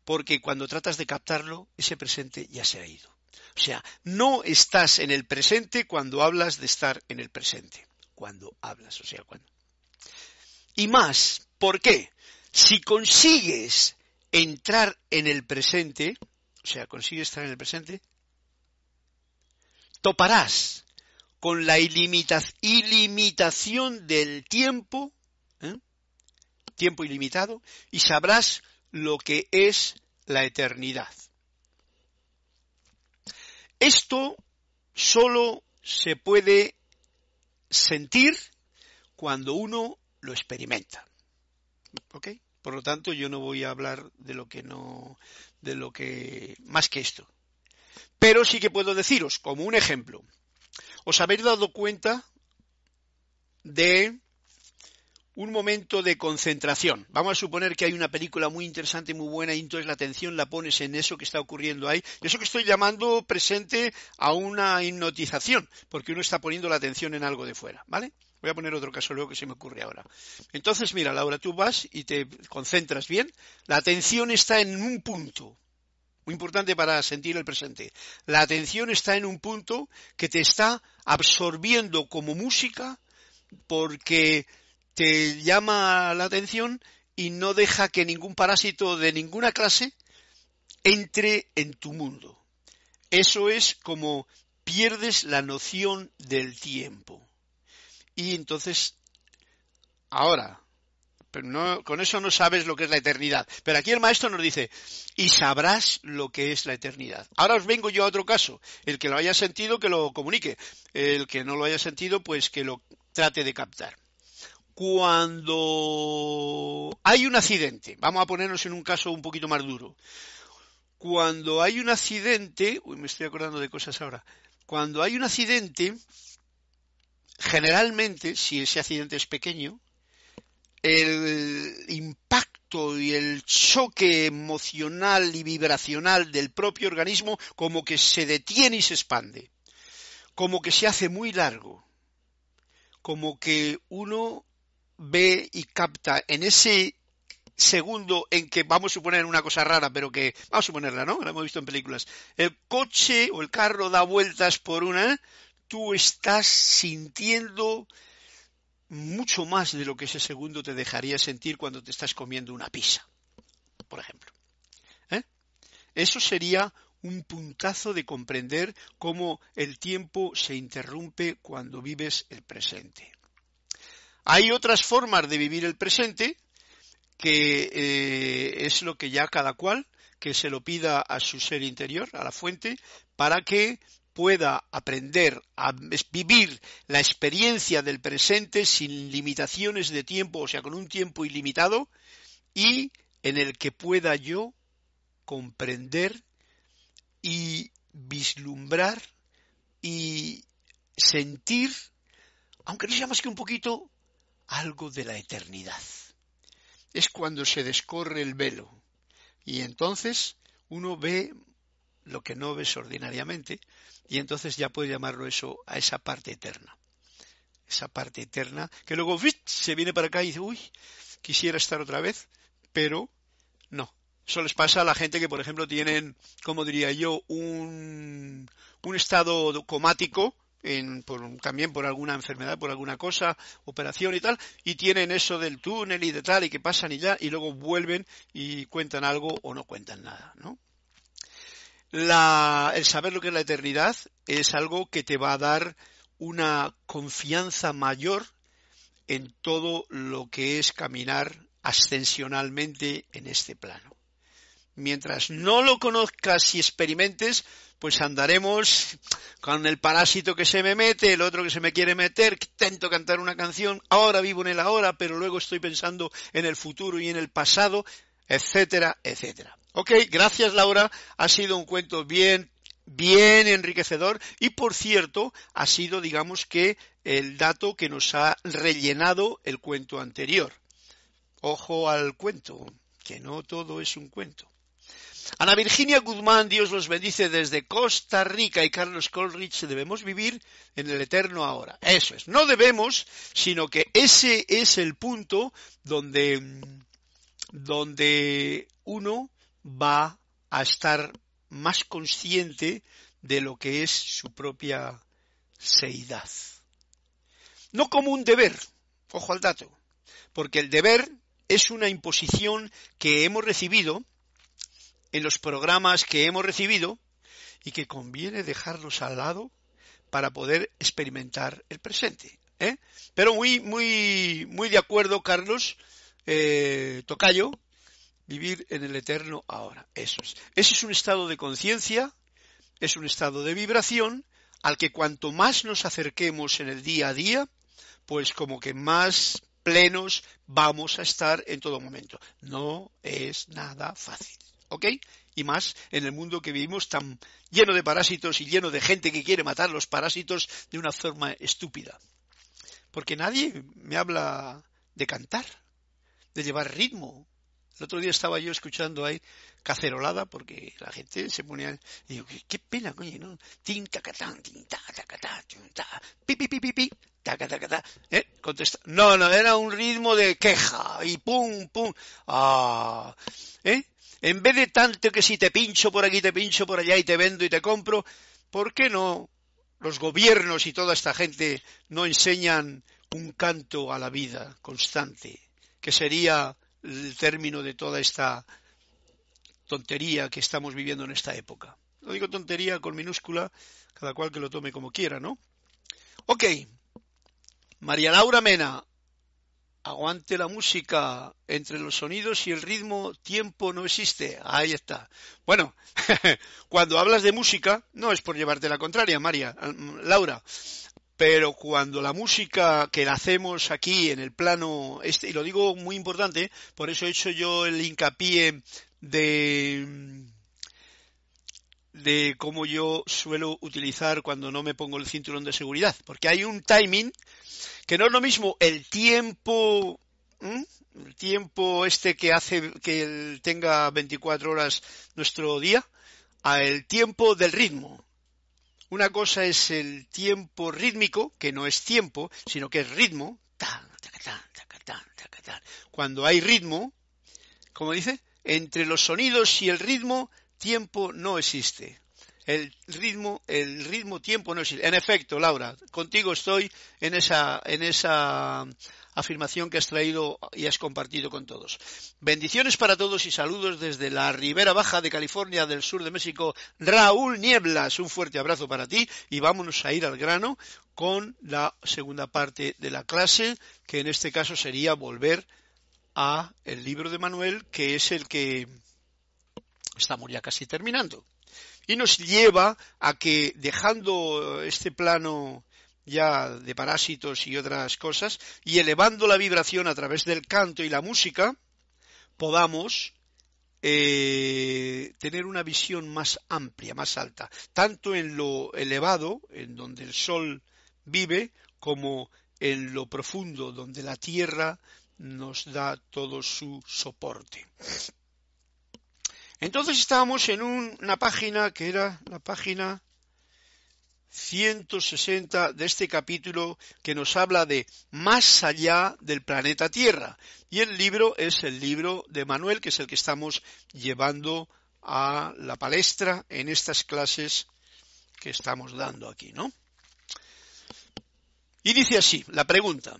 porque cuando tratas de captarlo, ese presente ya se ha ido. O sea, no estás en el presente cuando hablas de estar en el presente. Cuando hablas, o sea, cuando. Y más, ¿por qué? Si consigues entrar en el presente, o sea, consigues estar en el presente, toparás con la ilimitación del tiempo, ¿eh? tiempo ilimitado, y sabrás lo que es la eternidad. Esto solo se puede sentir cuando uno lo experimenta. ¿Ok? Por lo tanto, yo no voy a hablar de lo que no, de lo que, más que esto. Pero sí que puedo deciros, como un ejemplo, ¿os habéis dado cuenta de un momento de concentración. Vamos a suponer que hay una película muy interesante, muy buena, y entonces la atención la pones en eso que está ocurriendo ahí. Eso que estoy llamando presente a una hipnotización, porque uno está poniendo la atención en algo de fuera, ¿vale? Voy a poner otro caso luego que se me ocurre ahora. Entonces, mira, Laura, tú vas y te concentras bien. La atención está en un punto. Muy importante para sentir el presente. La atención está en un punto que te está absorbiendo como música porque te llama la atención y no deja que ningún parásito de ninguna clase entre en tu mundo. Eso es como pierdes la noción del tiempo. Y entonces, ahora, con eso no sabes lo que es la eternidad. Pero aquí el maestro nos dice, y sabrás lo que es la eternidad. Ahora os vengo yo a otro caso. El que lo haya sentido, que lo comunique. El que no lo haya sentido, pues que lo trate de captar. Cuando hay un accidente, vamos a ponernos en un caso un poquito más duro. Cuando hay un accidente, uy, me estoy acordando de cosas ahora. Cuando hay un accidente, generalmente, si ese accidente es pequeño, el impacto y el choque emocional y vibracional del propio organismo como que se detiene y se expande, como que se hace muy largo, como que uno ve y capta en ese segundo en que vamos a suponer una cosa rara, pero que vamos a suponerla, ¿no? La hemos visto en películas. El coche o el carro da vueltas por una, tú estás sintiendo mucho más de lo que ese segundo te dejaría sentir cuando te estás comiendo una pizza, por ejemplo. ¿Eh? Eso sería un puntazo de comprender cómo el tiempo se interrumpe cuando vives el presente. Hay otras formas de vivir el presente que eh, es lo que ya cada cual que se lo pida a su ser interior, a la fuente, para que pueda aprender a vivir la experiencia del presente sin limitaciones de tiempo, o sea, con un tiempo ilimitado, y en el que pueda yo comprender y vislumbrar y sentir, aunque no sea más que un poquito, algo de la eternidad. Es cuando se descorre el velo y entonces uno ve lo que no ves ordinariamente, y entonces ya puede llamarlo eso a esa parte eterna. Esa parte eterna que luego se viene para acá y dice, uy, quisiera estar otra vez, pero no. Eso les pasa a la gente que, por ejemplo, tienen, como diría yo, un, un estado comático, en, también por alguna enfermedad, por alguna cosa, operación y tal, y tienen eso del túnel y de tal, y que pasan y ya, y luego vuelven y cuentan algo o no cuentan nada, ¿no? el saber lo que es la eternidad es algo que te va a dar una confianza mayor en todo lo que es caminar ascensionalmente en este plano. Mientras no lo conozcas y experimentes, pues andaremos con el parásito que se me mete, el otro que se me quiere meter, intento cantar una canción, ahora vivo en el ahora, pero luego estoy pensando en el futuro y en el pasado, etcétera, etcétera. Ok, gracias Laura, ha sido un cuento bien, bien enriquecedor y por cierto ha sido digamos que el dato que nos ha rellenado el cuento anterior. Ojo al cuento, que no todo es un cuento. Ana Virginia Guzmán, Dios los bendice desde Costa Rica y Carlos Colrich, debemos vivir en el eterno ahora. Eso es, no debemos, sino que ese es el punto donde, donde uno va a estar más consciente de lo que es su propia seidad. No como un deber, ojo al dato, porque el deber es una imposición que hemos recibido en los programas que hemos recibido y que conviene dejarlos al lado para poder experimentar el presente. ¿eh? Pero muy, muy, muy de acuerdo, Carlos eh, Tocayo, vivir en el eterno ahora. Eso es. Ese es un estado de conciencia, es un estado de vibración al que cuanto más nos acerquemos en el día a día, pues como que más plenos vamos a estar en todo momento. No es nada fácil. ¿Ok? Y más en el mundo que vivimos tan lleno de parásitos y lleno de gente que quiere matar los parásitos de una forma estúpida. Porque nadie me habla de cantar, de llevar ritmo, el otro día estaba yo escuchando ahí cacerolada porque la gente se ponía y digo, qué, pena, coño, ¿no? Tin, tacatán, tin, ta, tacatá, ta, pi, pi, pi, pi, pi, ¿eh? Contesta. No, no, era un ritmo de queja y pum, pum, ah, ¿eh? En vez de tanto que si te pincho por aquí, te pincho por allá y te vendo y te compro, ¿por qué no los gobiernos y toda esta gente no enseñan un canto a la vida constante, que sería el término de toda esta tontería que estamos viviendo en esta época. No digo tontería con minúscula, cada cual que lo tome como quiera, ¿no? Ok. María Laura Mena, aguante la música entre los sonidos y el ritmo, tiempo no existe. Ahí está. Bueno, <laughs> cuando hablas de música, no es por llevarte la contraria, María, Laura. pero cuando la música que la hacemos aquí en el plano este, y lo digo muy importante, por eso he hecho yo el hincapié de de cómo yo suelo utilizar cuando no me pongo el cinturón de seguridad, porque hay un timing que no es lo mismo el tiempo el tiempo este que hace que tenga 24 horas nuestro día a el tiempo del ritmo. Una cosa es el tiempo rítmico, que no es tiempo, sino que es ritmo. Cuando hay ritmo, como dice, entre los sonidos y el ritmo, tiempo no existe. El ritmo, el ritmo tiempo no existe. En efecto, Laura, contigo estoy en esa, en esa afirmación que has traído y has compartido con todos. Bendiciones para todos y saludos desde la Ribera Baja de California del sur de México. Raúl Nieblas, un fuerte abrazo para ti y vámonos a ir al grano con la segunda parte de la clase, que en este caso sería volver a el libro de Manuel, que es el que estamos ya casi terminando. Y nos lleva a que dejando este plano ya de parásitos y otras cosas, y elevando la vibración a través del canto y la música, podamos eh, tener una visión más amplia, más alta, tanto en lo elevado, en donde el sol vive, como en lo profundo, donde la tierra nos da todo su soporte. Entonces estábamos en una página que era la página 160 de este capítulo que nos habla de más allá del planeta Tierra. Y el libro es el libro de Manuel, que es el que estamos llevando a la palestra en estas clases que estamos dando aquí, ¿no? Y dice así, la pregunta,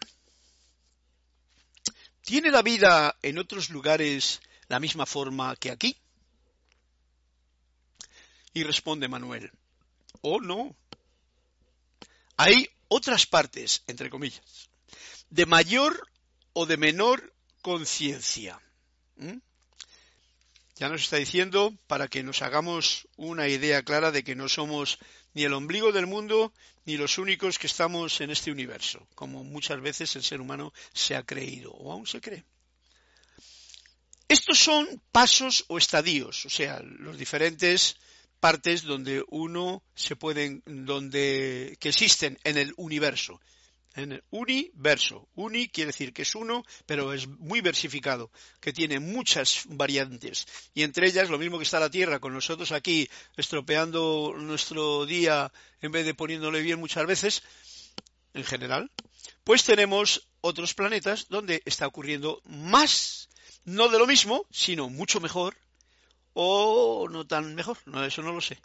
¿tiene la vida en otros lugares la misma forma que aquí? Y responde Manuel, oh no, hay otras partes, entre comillas, de mayor o de menor conciencia. Ya nos está diciendo para que nos hagamos una idea clara de que no somos ni el ombligo del mundo ni los únicos que estamos en este universo, como muchas veces el ser humano se ha creído o aún se cree. Estos son pasos o estadios, o sea, los diferentes partes donde uno se pueden, donde, que existen en el universo. En el universo. Uni quiere decir que es uno, pero es muy versificado, que tiene muchas variantes. Y entre ellas, lo mismo que está la Tierra, con nosotros aquí estropeando nuestro día en vez de poniéndole bien muchas veces, en general, pues tenemos otros planetas donde está ocurriendo más, no de lo mismo, sino mucho mejor, o no tan mejor, no, eso no lo sé.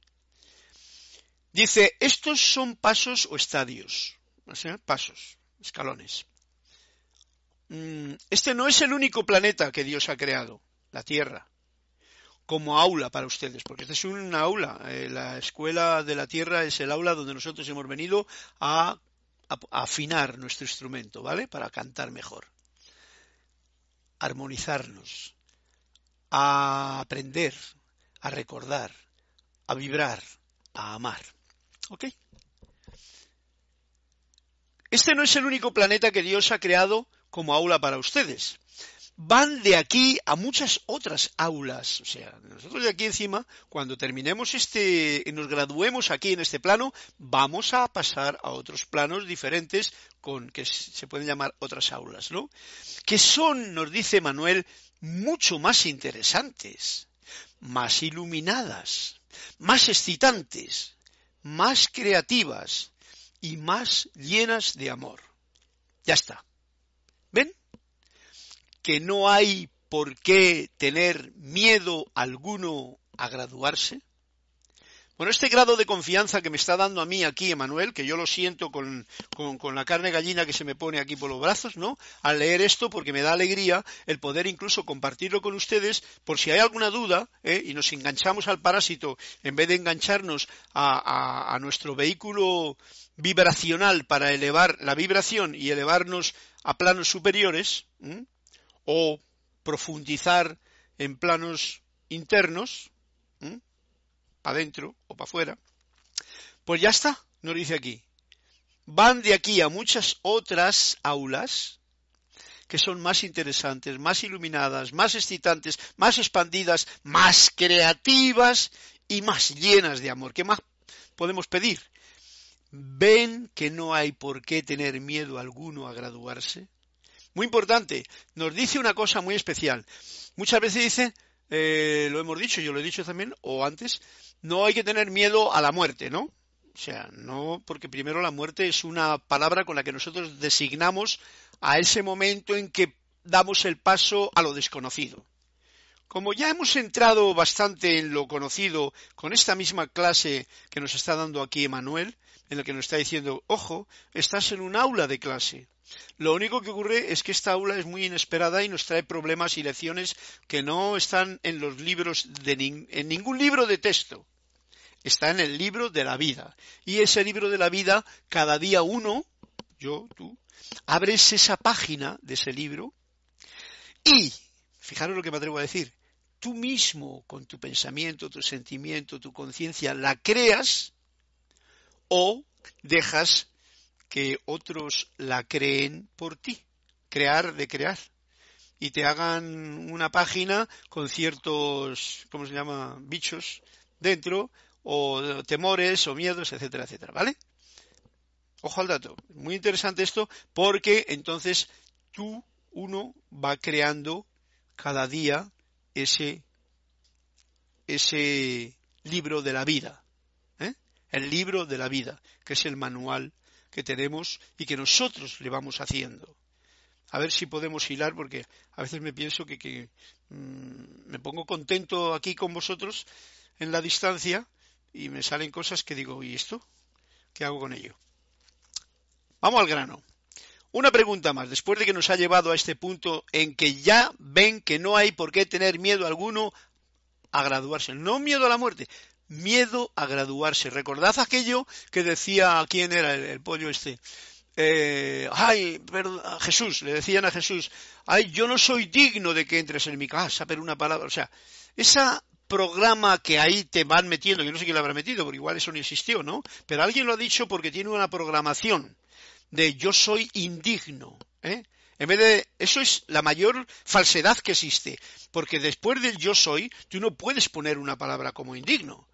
Dice, estos son pasos o estadios, pasos, escalones. Mm, este no es el único planeta que Dios ha creado, la Tierra, como aula para ustedes, porque este es una aula. Eh, la escuela de la Tierra es el aula donde nosotros hemos venido a afinar nuestro instrumento, ¿vale? Para cantar mejor, armonizarnos, a aprender, a recordar, a vibrar, a amar. ¿Ok? Este no es el único planeta que Dios ha creado como aula para ustedes. Van de aquí a muchas otras aulas. O sea, nosotros de aquí encima, cuando terminemos este, nos graduemos aquí en este plano, vamos a pasar a otros planos diferentes con que se pueden llamar otras aulas, ¿no? Que son, nos dice Manuel, mucho más interesantes, más iluminadas, más excitantes, más creativas y más llenas de amor. Ya está. ¿Ven? Que no hay por qué tener miedo alguno a graduarse. Bueno, este grado de confianza que me está dando a mí aquí, Emanuel, que yo lo siento con, la carne gallina que se me pone aquí por los brazos, ¿no? Al leer esto, porque me da alegría el poder incluso compartirlo con ustedes, por si hay alguna duda, ¿eh? y nos enganchamos al parásito, en vez de engancharnos a, nuestro vehículo vibracional para elevar la vibración y elevarnos a planos superiores, o profundizar en planos internos, para adentro o para afuera, pues ya está, nos dice aquí. van de aquí a muchas otras aulas que son más interesantes, más iluminadas, más excitantes, más expandidas, más creativas y más llenas de amor. ¿Qué más podemos pedir? ¿Ven que no hay por qué tener miedo alguno a graduarse? Muy importante, nos dice una cosa muy especial. Muchas veces dice, eh, lo hemos dicho, yo lo he dicho también, o antes, no hay que tener miedo a la muerte, ¿no? O sea, no, porque primero la muerte es una palabra con la que nosotros designamos a ese momento en que damos el paso a lo desconocido. Como ya hemos entrado bastante en lo conocido con esta misma clase que nos está dando aquí Emanuel, en la que nos está diciendo, ojo, estás en un aula de clase. Lo único que ocurre es que esta aula es muy inesperada y nos trae problemas y lecciones que no están en los libros de ningún libro de texto. Está en el libro de la vida. Y ese libro de la vida, cada día uno, yo, tú, abres esa página de ese libro y, fijaros lo que me atrevo a decir, tú mismo con tu pensamiento, tu sentimiento, tu conciencia, la creas o dejas que otros la creen por ti. Crear de crear. Y te hagan una página con ciertos, ¿cómo se llama? Bichos dentro, o temores, o miedos, etcétera, etcétera. ¿Vale? Ojo al dato. Muy interesante esto porque entonces tú, uno, va creando cada día ese, ese libro de la vida. El libro de la vida, que es el manual que tenemos y que nosotros le vamos haciendo. A ver si podemos hilar, porque a veces me pienso que, mm, me pongo contento aquí con vosotros en la distancia y me salen cosas que digo, ¿y esto? ¿Qué hago con ello? Vamos al grano. Una pregunta más, después de que nos ha llevado a este punto en que ya ven que no hay por qué tener miedo alguno a graduarse, no miedo a la muerte, miedo a graduarse. Recordad aquello que decía, ¿quién era el, pollo este? Eh, ay, perdón, Jesús, le decían a Jesús, ay, yo no soy digno de que entres en mi casa, pero una palabra, o sea, esa programa que ahí te van metiendo, yo no sé quién lo habrá metido, porque igual eso no existió, ¿no? Pero alguien lo ha dicho porque tiene una programación de yo soy indigno. ¿eh? En vez de eso es la mayor falsedad que existe, porque después del yo soy, tú no puedes poner una palabra como indigno.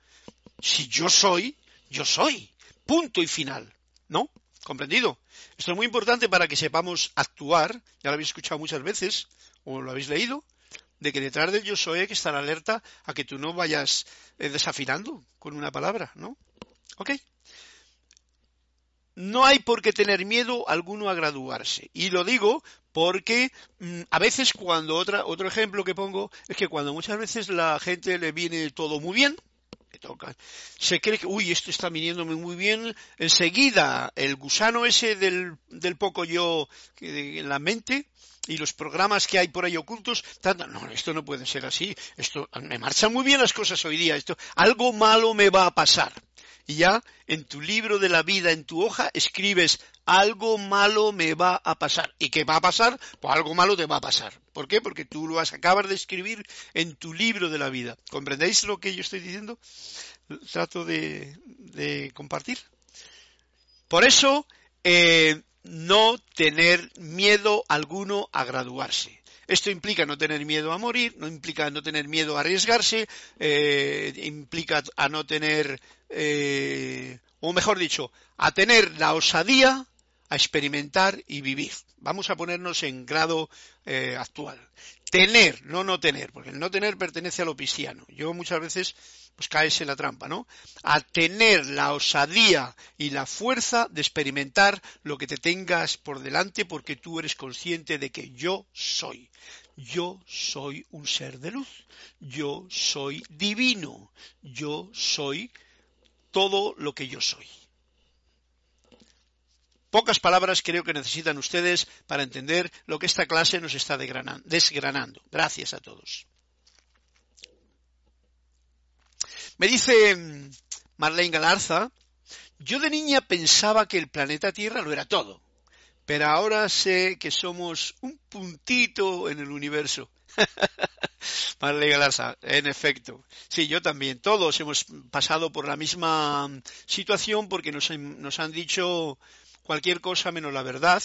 Si yo soy, yo soy. Punto y final. ¿No? ¿Comprendido? Esto es muy importante para que sepamos actuar, ya lo habéis escuchado muchas veces, o lo habéis leído, de que detrás del yo soy hay que estar alerta a que tú no vayas eh, desafinando con una palabra, ¿no? ¿Ok? no hay por qué tener miedo alguno a graduarse. Y lo digo porque mm, a veces cuando otra, otro ejemplo que pongo es que cuando muchas veces la gente le viene todo muy bien, toca, se cree que, uy, esto está viniéndome muy bien, enseguida el gusano ese del, del poco yo en la mente y los programas que hay por ahí ocultos, no, esto no puede ser así, esto me marchan muy bien las cosas hoy día, esto, algo malo me va a pasar y ya en tu libro de la vida, en tu hoja, escribes algo malo me va a pasar. ¿Y qué va a pasar? Pues algo malo te va a pasar. ¿Por qué? Porque tú lo vas, acabas de escribir en tu libro de la vida. ¿Comprendéis lo que yo estoy diciendo? Trato de, compartir. Por eso, eh, no tener miedo alguno a graduarse. Esto implica no tener miedo a morir, no implica no tener miedo a arriesgarse, eh, implica a no tener eh, o mejor dicho, a tener la osadía a experimentar y vivir. Vamos a ponernos en grado eh, actual. Tener, no no tener, porque el no tener pertenece a lo cristiano. Yo muchas veces pues caes en la trampa, ¿no? A tener la osadía y la fuerza de experimentar lo que te tengas por delante porque tú eres consciente de que yo soy. Yo soy un ser de luz. Yo soy divino. Yo soy todo lo que yo soy. Pocas palabras creo que necesitan ustedes para entender lo que esta clase nos está desgranando. Gracias a todos. Me dice mm, Marlene Galarza, yo de niña pensaba que el planeta Tierra lo era todo, pero ahora sé que somos un puntito en el universo. <laughs> Marley Galarza, en efecto. Sí, yo también. Todos hemos pasado por la misma situación porque nos, han dicho cualquier cosa menos la verdad,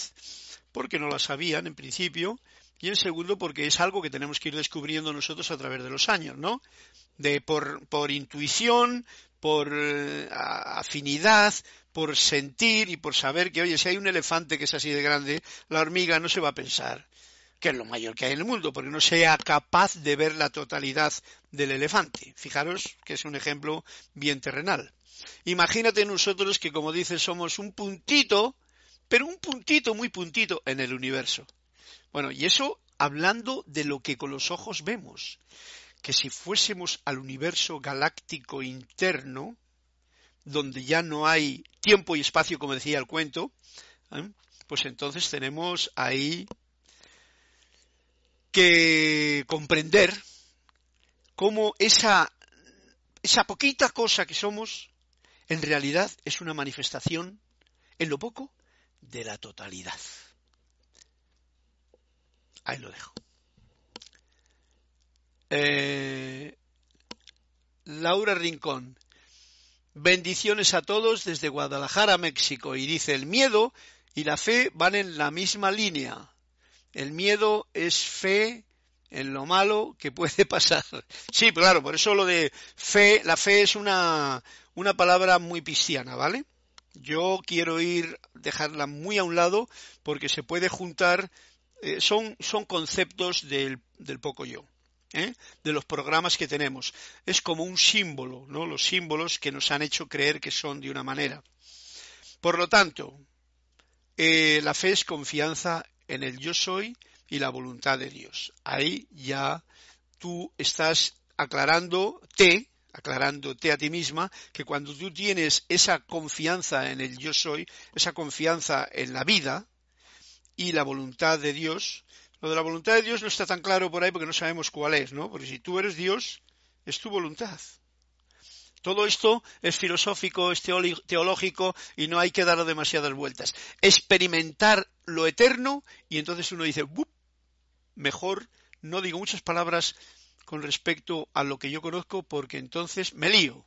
porque no la sabían en principio, y en segundo porque es algo que tenemos que ir descubriendo nosotros a través de los años, ¿no? De por, por intuición, por eh, afinidad, por sentir y por saber que, oye, si hay un elefante que es así de grande, la hormiga no se va a pensar que es lo mayor que hay en el mundo, porque no sea capaz de ver la totalidad del elefante. Fijaros que es un ejemplo bien terrenal. Imagínate nosotros que, como dices, somos un puntito, pero un puntito muy puntito en el universo. Bueno, y eso hablando de lo que con los ojos vemos, que si fuésemos al universo galáctico interno, donde ya no hay tiempo y espacio, como decía el cuento, ¿eh? pues entonces tenemos ahí que comprender cómo esa, esa poquita cosa que somos en realidad es una manifestación, en lo poco, de la totalidad. Ahí lo dejo. Eh, Laura Rincón. Bendiciones a todos desde Guadalajara, México. Y dice, el miedo y la fe van en la misma línea. El miedo es fe en lo malo que puede <laughs> pasar. Sí, claro, por eso lo de fe, la fe es una, una palabra muy cristiana, ¿vale? Yo quiero ir, dejarla muy a un lado porque se puede juntar eh, son, son, conceptos del, del poco yo. ¿eh? de los programas que tenemos. Es como un símbolo, ¿no? Los símbolos que nos han hecho creer que son de una manera. Por lo tanto, eh, la fe es confianza en el yo soy y la voluntad de Dios. Ahí ya tú estás aclarándote, aclarándote a ti misma, que cuando tú tienes esa confianza en el yo soy, esa confianza en la vida, y la voluntad de Dios. Lo de la voluntad de Dios no está tan claro por ahí porque no sabemos cuál es, ¿no? Porque si tú eres Dios, es tu voluntad. Todo esto es filosófico, es teológico y no hay que dar demasiadas vueltas. Experimentar lo eterno y entonces uno dice, mejor no digo muchas palabras con respecto a lo que yo conozco porque entonces me lío,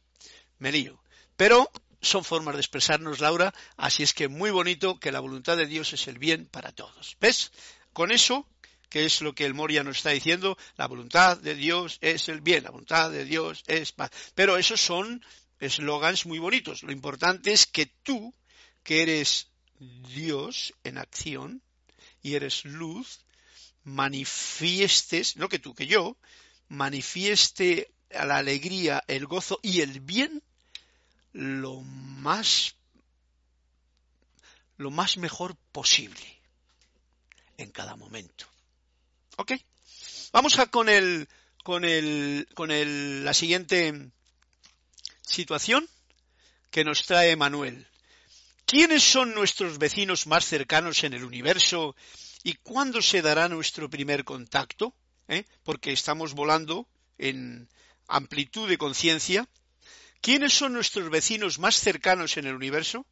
me lío. Pero son formas de expresarnos, Laura, así es que muy bonito que la voluntad de Dios es el bien para todos. ¿Ves? Con eso, que es lo que el Moria nos está diciendo, la voluntad de Dios es el bien, la voluntad de Dios es paz. Pero esos son eslogans muy bonitos. Lo importante es que tú, que eres Dios en acción y eres luz, manifiestes, no que tú, que yo, manifieste a la alegría, el gozo y el bien lo más lo más mejor posible en cada momento. ¿Ok? Vamos a con el con el con el la siguiente situación que nos trae Manuel. ¿Quiénes son nuestros vecinos más cercanos en el universo y cuándo se dará nuestro primer contacto? ¿Eh? Porque estamos volando en amplitud de conciencia ¿Quiénes son nuestros vecinos más cercanos en el universo?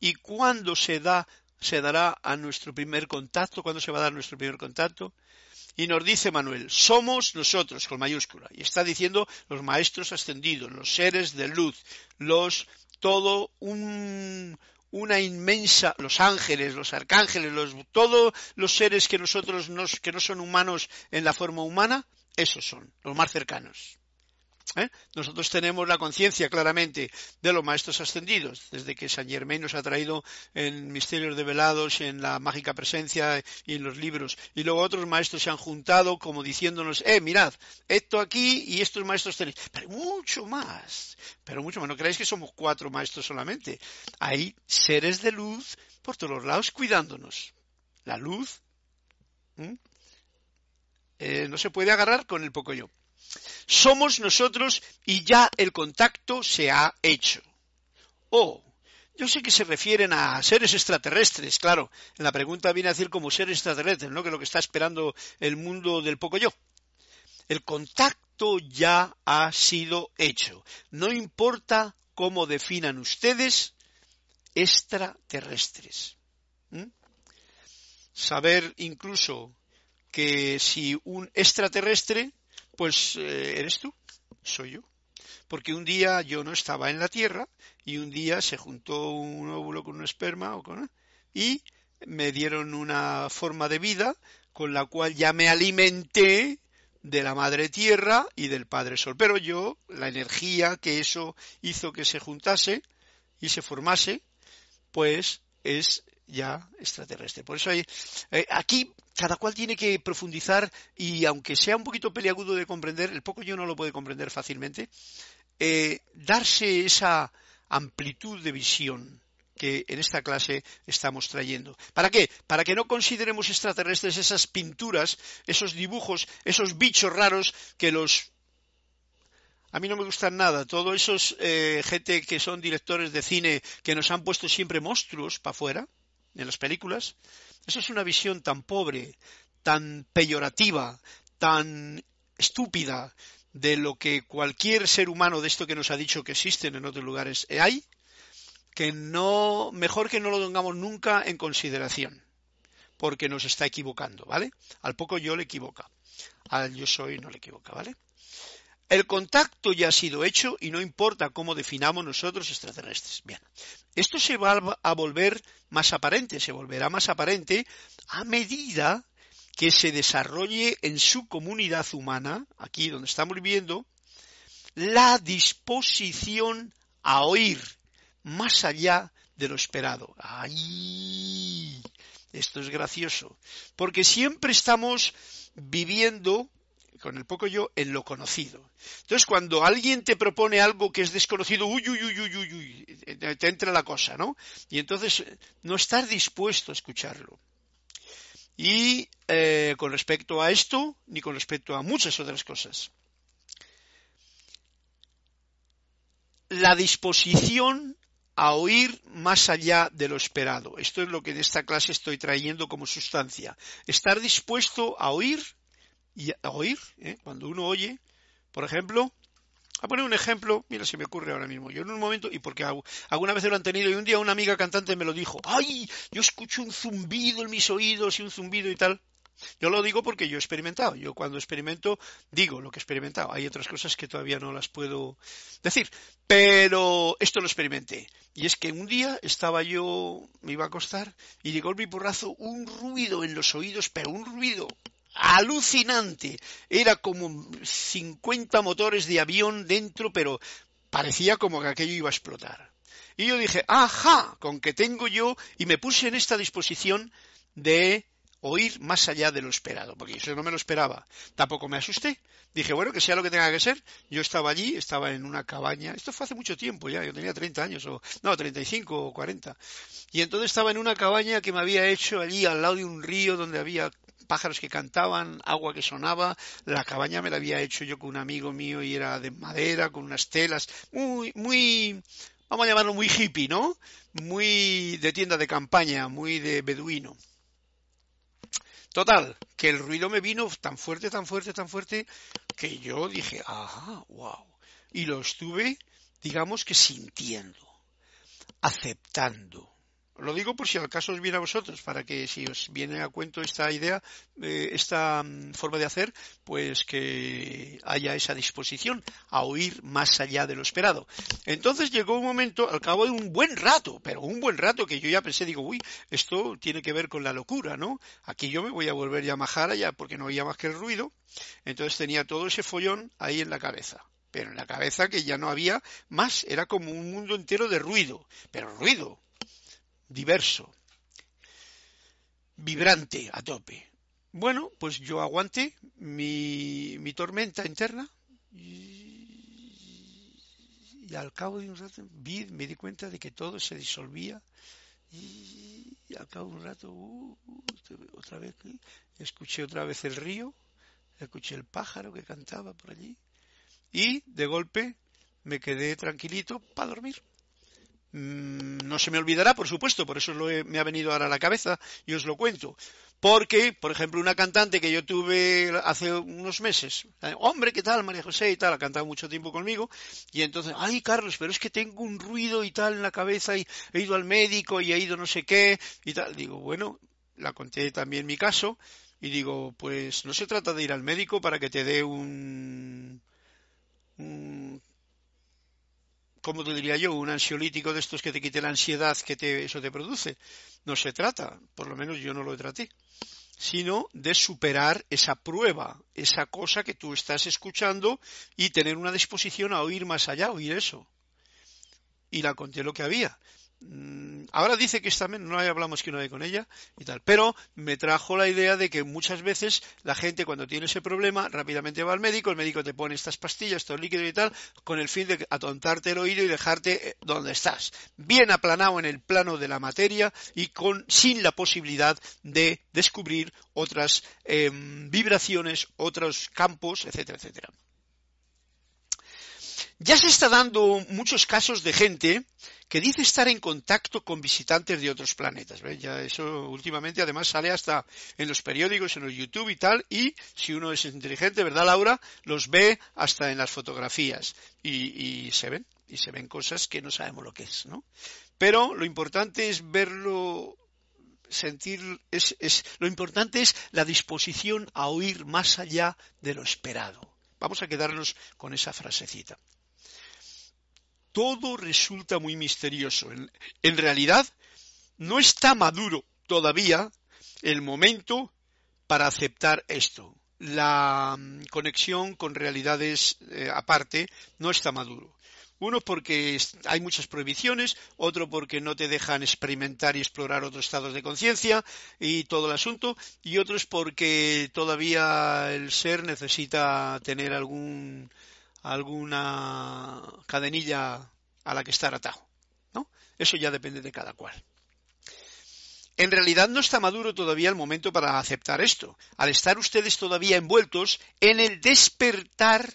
¿Y cuándo se da se dará a nuestro primer contacto? ¿Cuándo se va a dar nuestro primer contacto? Y nos dice Manuel, somos nosotros, con mayúscula. Y está diciendo los maestros ascendidos, los seres de luz, los, todo un, una inmensa, los ángeles, los arcángeles, los, todos los seres que nosotros nos, que no son humanos en la forma humana, esos son, los más cercanos. ¿Eh? Nosotros tenemos la conciencia claramente de los maestros ascendidos, desde que San Germain nos ha traído en Misterios Develados, en la mágica presencia y en los libros. Y luego otros maestros se han juntado como diciéndonos, eh, mirad, esto aquí y estos maestros tenéis. Pero mucho más, pero mucho más. No creáis que somos cuatro maestros solamente. Hay seres de luz por todos los lados cuidándonos. La luz eh, no se puede agarrar con el poco yo somos nosotros y ya el contacto se ha hecho. Oh, yo sé que se refieren a seres extraterrestres, claro. En la pregunta viene a decir como seres extraterrestres, ¿no? Que lo que está esperando el mundo del poco yo. El contacto ya ha sido hecho. No importa cómo definan ustedes extraterrestres. Saber incluso que si un extraterrestre pues eh, eres tú, soy yo. Porque un día yo no estaba en la Tierra y un día se juntó un óvulo con un esperma o con y me dieron una forma de vida con la cual ya me alimenté de la madre tierra y del padre sol. Pero yo, la energía que eso hizo que se juntase y se formase, pues es ya extraterrestre. Por eso hay, eh, aquí cada cual tiene que profundizar y aunque sea un poquito peliagudo de comprender, el poco yo no lo puede comprender fácilmente, eh, darse esa amplitud de visión que en esta clase estamos trayendo. ¿Para qué? Para que no consideremos extraterrestres esas pinturas, esos dibujos, esos bichos raros que los a mí no me gustan nada. Todos esos eh, gente que son directores de cine que nos han puesto siempre monstruos para afuera en las películas. Eso es una visión tan pobre, tan peyorativa, tan estúpida de lo que cualquier ser humano de esto que nos ha dicho que existen en otros lugares hay que no, mejor que no lo tengamos nunca en consideración, porque nos está equivocando, ¿vale? Al poco yo le equivoca, al yo soy no le equivoca, ¿vale? El contacto ya ha sido hecho y no importa cómo definamos nosotros extraterrestres. Bien, esto se va a volver más aparente, se volverá más aparente a medida que se desarrolle en su comunidad humana, aquí donde estamos viviendo, la disposición a oír más allá de lo esperado. ¡Ay! Esto es gracioso, porque siempre estamos viviendo con el poco yo en lo conocido. Entonces, cuando alguien te propone algo que es desconocido, uy, uy, uy, uy, uy, uy te entra la cosa, ¿no? Y entonces no estás dispuesto a escucharlo. Y eh, con respecto a esto, ni con respecto a muchas otras cosas. La disposición a oír más allá de lo esperado. Esto es lo que en esta clase estoy trayendo como sustancia. Estar dispuesto a oír y a oír, ¿eh? cuando uno oye, por ejemplo, a poner un ejemplo, mira, si me ocurre ahora mismo. Yo en un momento, y porque alguna vez lo han tenido, y un día una amiga cantante me lo dijo, ¡ay! Yo escucho un zumbido en mis oídos y un zumbido y tal. Yo lo digo porque yo he experimentado. Yo cuando experimento digo lo que he experimentado. Hay otras cosas que todavía no las puedo decir. Pero esto lo experimenté. Y es que un día estaba yo, me iba a acostar y llegó mi porrazo un ruido en los oídos, pero un ruido alucinante. Era como 50 motores de avión dentro, pero parecía como que aquello iba a explotar. Y yo dije, ajá, con que tengo yo, y me puse en esta disposición de oír más allá de lo esperado, porque eso no me lo esperaba. Tampoco me asusté. Dije, bueno, que sea lo que tenga que ser. Yo estaba allí, estaba en una cabaña. Esto fue hace mucho tiempo ya, yo tenía 30 años, o no, 35 o 40. Y entonces estaba en una cabaña que me había hecho allí al lado de un río donde había pájaros que cantaban, agua que sonaba. La cabaña me la había hecho yo con un amigo mío y era de madera, con unas telas. Muy, muy, vamos a llamarlo muy hippie, ¿no? Muy de tienda de campaña, muy de beduino. Total, que el ruido me vino tan fuerte, tan fuerte, tan fuerte, que yo dije, ajá, wow. Y lo estuve, digamos que sintiendo, aceptando, lo digo por si al caso os viene a vosotros, para que si os viene a cuento esta idea, eh, esta mm, forma de hacer, pues que haya esa disposición a oír más allá de lo esperado. Entonces llegó un momento, al cabo de un buen rato, pero un buen rato que yo ya pensé, digo, uy, esto tiene que ver con la locura, ¿no? Aquí yo me voy a volver ya majara ya porque no oía más que el ruido. Entonces tenía todo ese follón ahí en la cabeza pero en la cabeza que ya no había más, era como un mundo entero de ruido, pero ruido, diverso, vibrante a tope. Bueno, pues yo aguanté mi, mi tormenta interna y, al cabo de un rato vi, me di cuenta de que todo se disolvía y, al cabo de un rato uh, otra vez escuché otra vez el río, escuché el pájaro que cantaba por allí y de golpe me quedé tranquilito para dormir. Mm, no se me olvidará, por supuesto, por eso me ha venido ahora a la cabeza y os lo cuento. Porque, por ejemplo, una cantante que yo tuve hace unos meses, eh, hombre, ¿qué tal, María José y tal? Ha cantado mucho tiempo conmigo, y entonces, ay, Carlos, pero es que tengo un ruido y tal en la cabeza y he ido al médico y he ido no sé qué y tal. Digo, bueno, la conté también mi caso y digo, pues no se trata de ir al médico para que te dé un, un ¿cómo te diría yo? Un ansiolítico de estos que te quite la ansiedad que te, eso te produce. No se trata, por lo menos yo no lo traté, sino de superar esa prueba, esa cosa que tú estás escuchando y tener una disposición a oír más allá, oír eso. Y la conté lo que había. Mm, ahora dice que está no hablamos que no hay con ella y tal, pero me trajo la idea de que muchas veces la gente cuando tiene ese problema rápidamente va al médico, el médico te pone estas pastillas, estos líquidos y tal, con el fin de atontarte el oído y dejarte eh, donde estás, bien aplanado en el plano de la materia y con sin la posibilidad de descubrir otras em, vibraciones, otros campos, etcétera, etcétera. Ya se está dando muchos casos de gente que dice estar en contacto con visitantes de otros planetas. Ya eso últimamente además sale hasta en los periódicos, en el YouTube y tal, y si uno es inteligente, ¿verdad Laura? Los ve hasta en las fotografías y, se ven, y se ven cosas que no sabemos lo que es, ¿no? Pero lo importante es verlo sentir es, lo importante es la disposición a oír más allá de lo esperado. Vamos a quedarnos con esa frasecita todo resulta muy misterioso. En, realidad, no está maduro todavía el momento para aceptar esto. La mm, conexión con realidades eh, aparte no está maduro. Uno porque hay muchas prohibiciones, otro porque no te dejan experimentar y explorar otros estados de conciencia y todo el asunto, y otro es porque todavía el ser necesita tener algún alguna cadenilla a la que estar atado. ¿no? Eso ya depende de cada cual. En realidad no está maduro todavía el momento para aceptar esto. Al estar ustedes todavía envueltos en el despertar,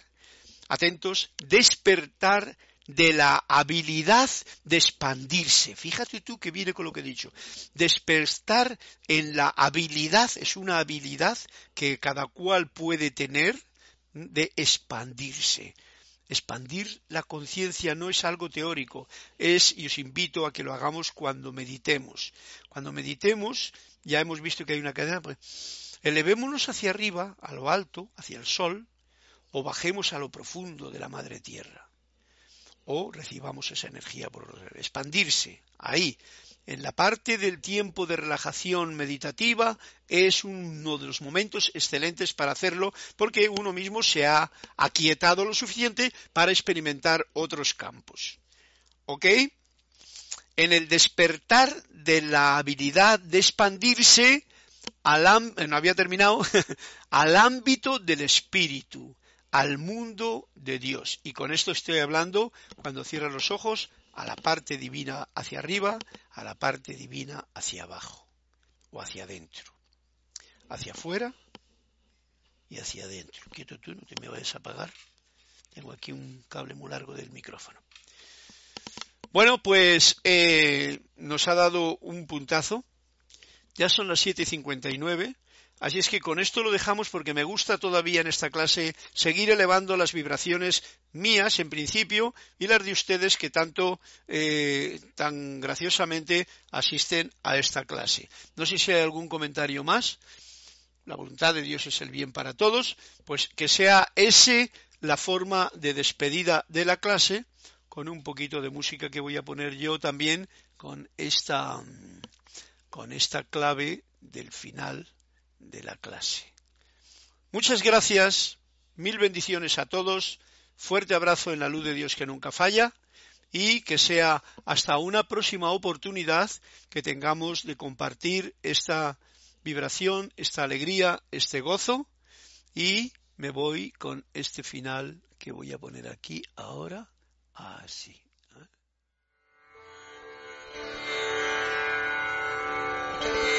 atentos, despertar de la habilidad de expandirse. Fíjate tú que viene con lo que he dicho. Despertar en la habilidad, es una habilidad que cada cual puede tener de expandirse. Expandir la conciencia no es algo teórico, es, y os invito a que lo hagamos cuando meditemos. Cuando meditemos, ya hemos visto que hay una cadena, pues, elevémonos hacia arriba, a lo alto, hacia el sol, o bajemos a lo profundo de la madre tierra. O recibamos esa energía por expandirse, ahí, en la parte del tiempo de relajación meditativa es uno de los momentos excelentes para hacerlo porque uno mismo se ha aquietado lo suficiente para experimentar otros campos. ¿Ok? En el despertar de la habilidad de expandirse, al, eh, no había terminado, <laughs> al ámbito del espíritu, al mundo de Dios. Y con esto estoy hablando, cuando cierras los ojos, a la parte divina hacia arriba, a la parte divina hacia abajo o hacia adentro. Hacia afuera y hacia adentro. Quieto tú, no te me vayas a apagar. Tengo aquí un cable muy largo del micrófono. Bueno, pues eh, nos ha dado un puntazo. Ya son las 7.59. Así es que con esto lo dejamos porque me gusta todavía en esta clase seguir elevando las vibraciones mías en principio y las de ustedes que tanto eh, tan graciosamente asisten a esta clase. No sé si hay algún comentario más. La voluntad de Dios es el bien para todos, pues que sea ese la forma de despedida de la clase con un poquito de música que voy a poner yo también con esta con esta clave del final de la clase. Muchas gracias, mil bendiciones a todos, fuerte abrazo en la luz de Dios que nunca falla y que sea hasta una próxima oportunidad que tengamos de compartir esta vibración, esta alegría, este gozo y me voy con este final que voy a poner aquí ahora así. ¿eh?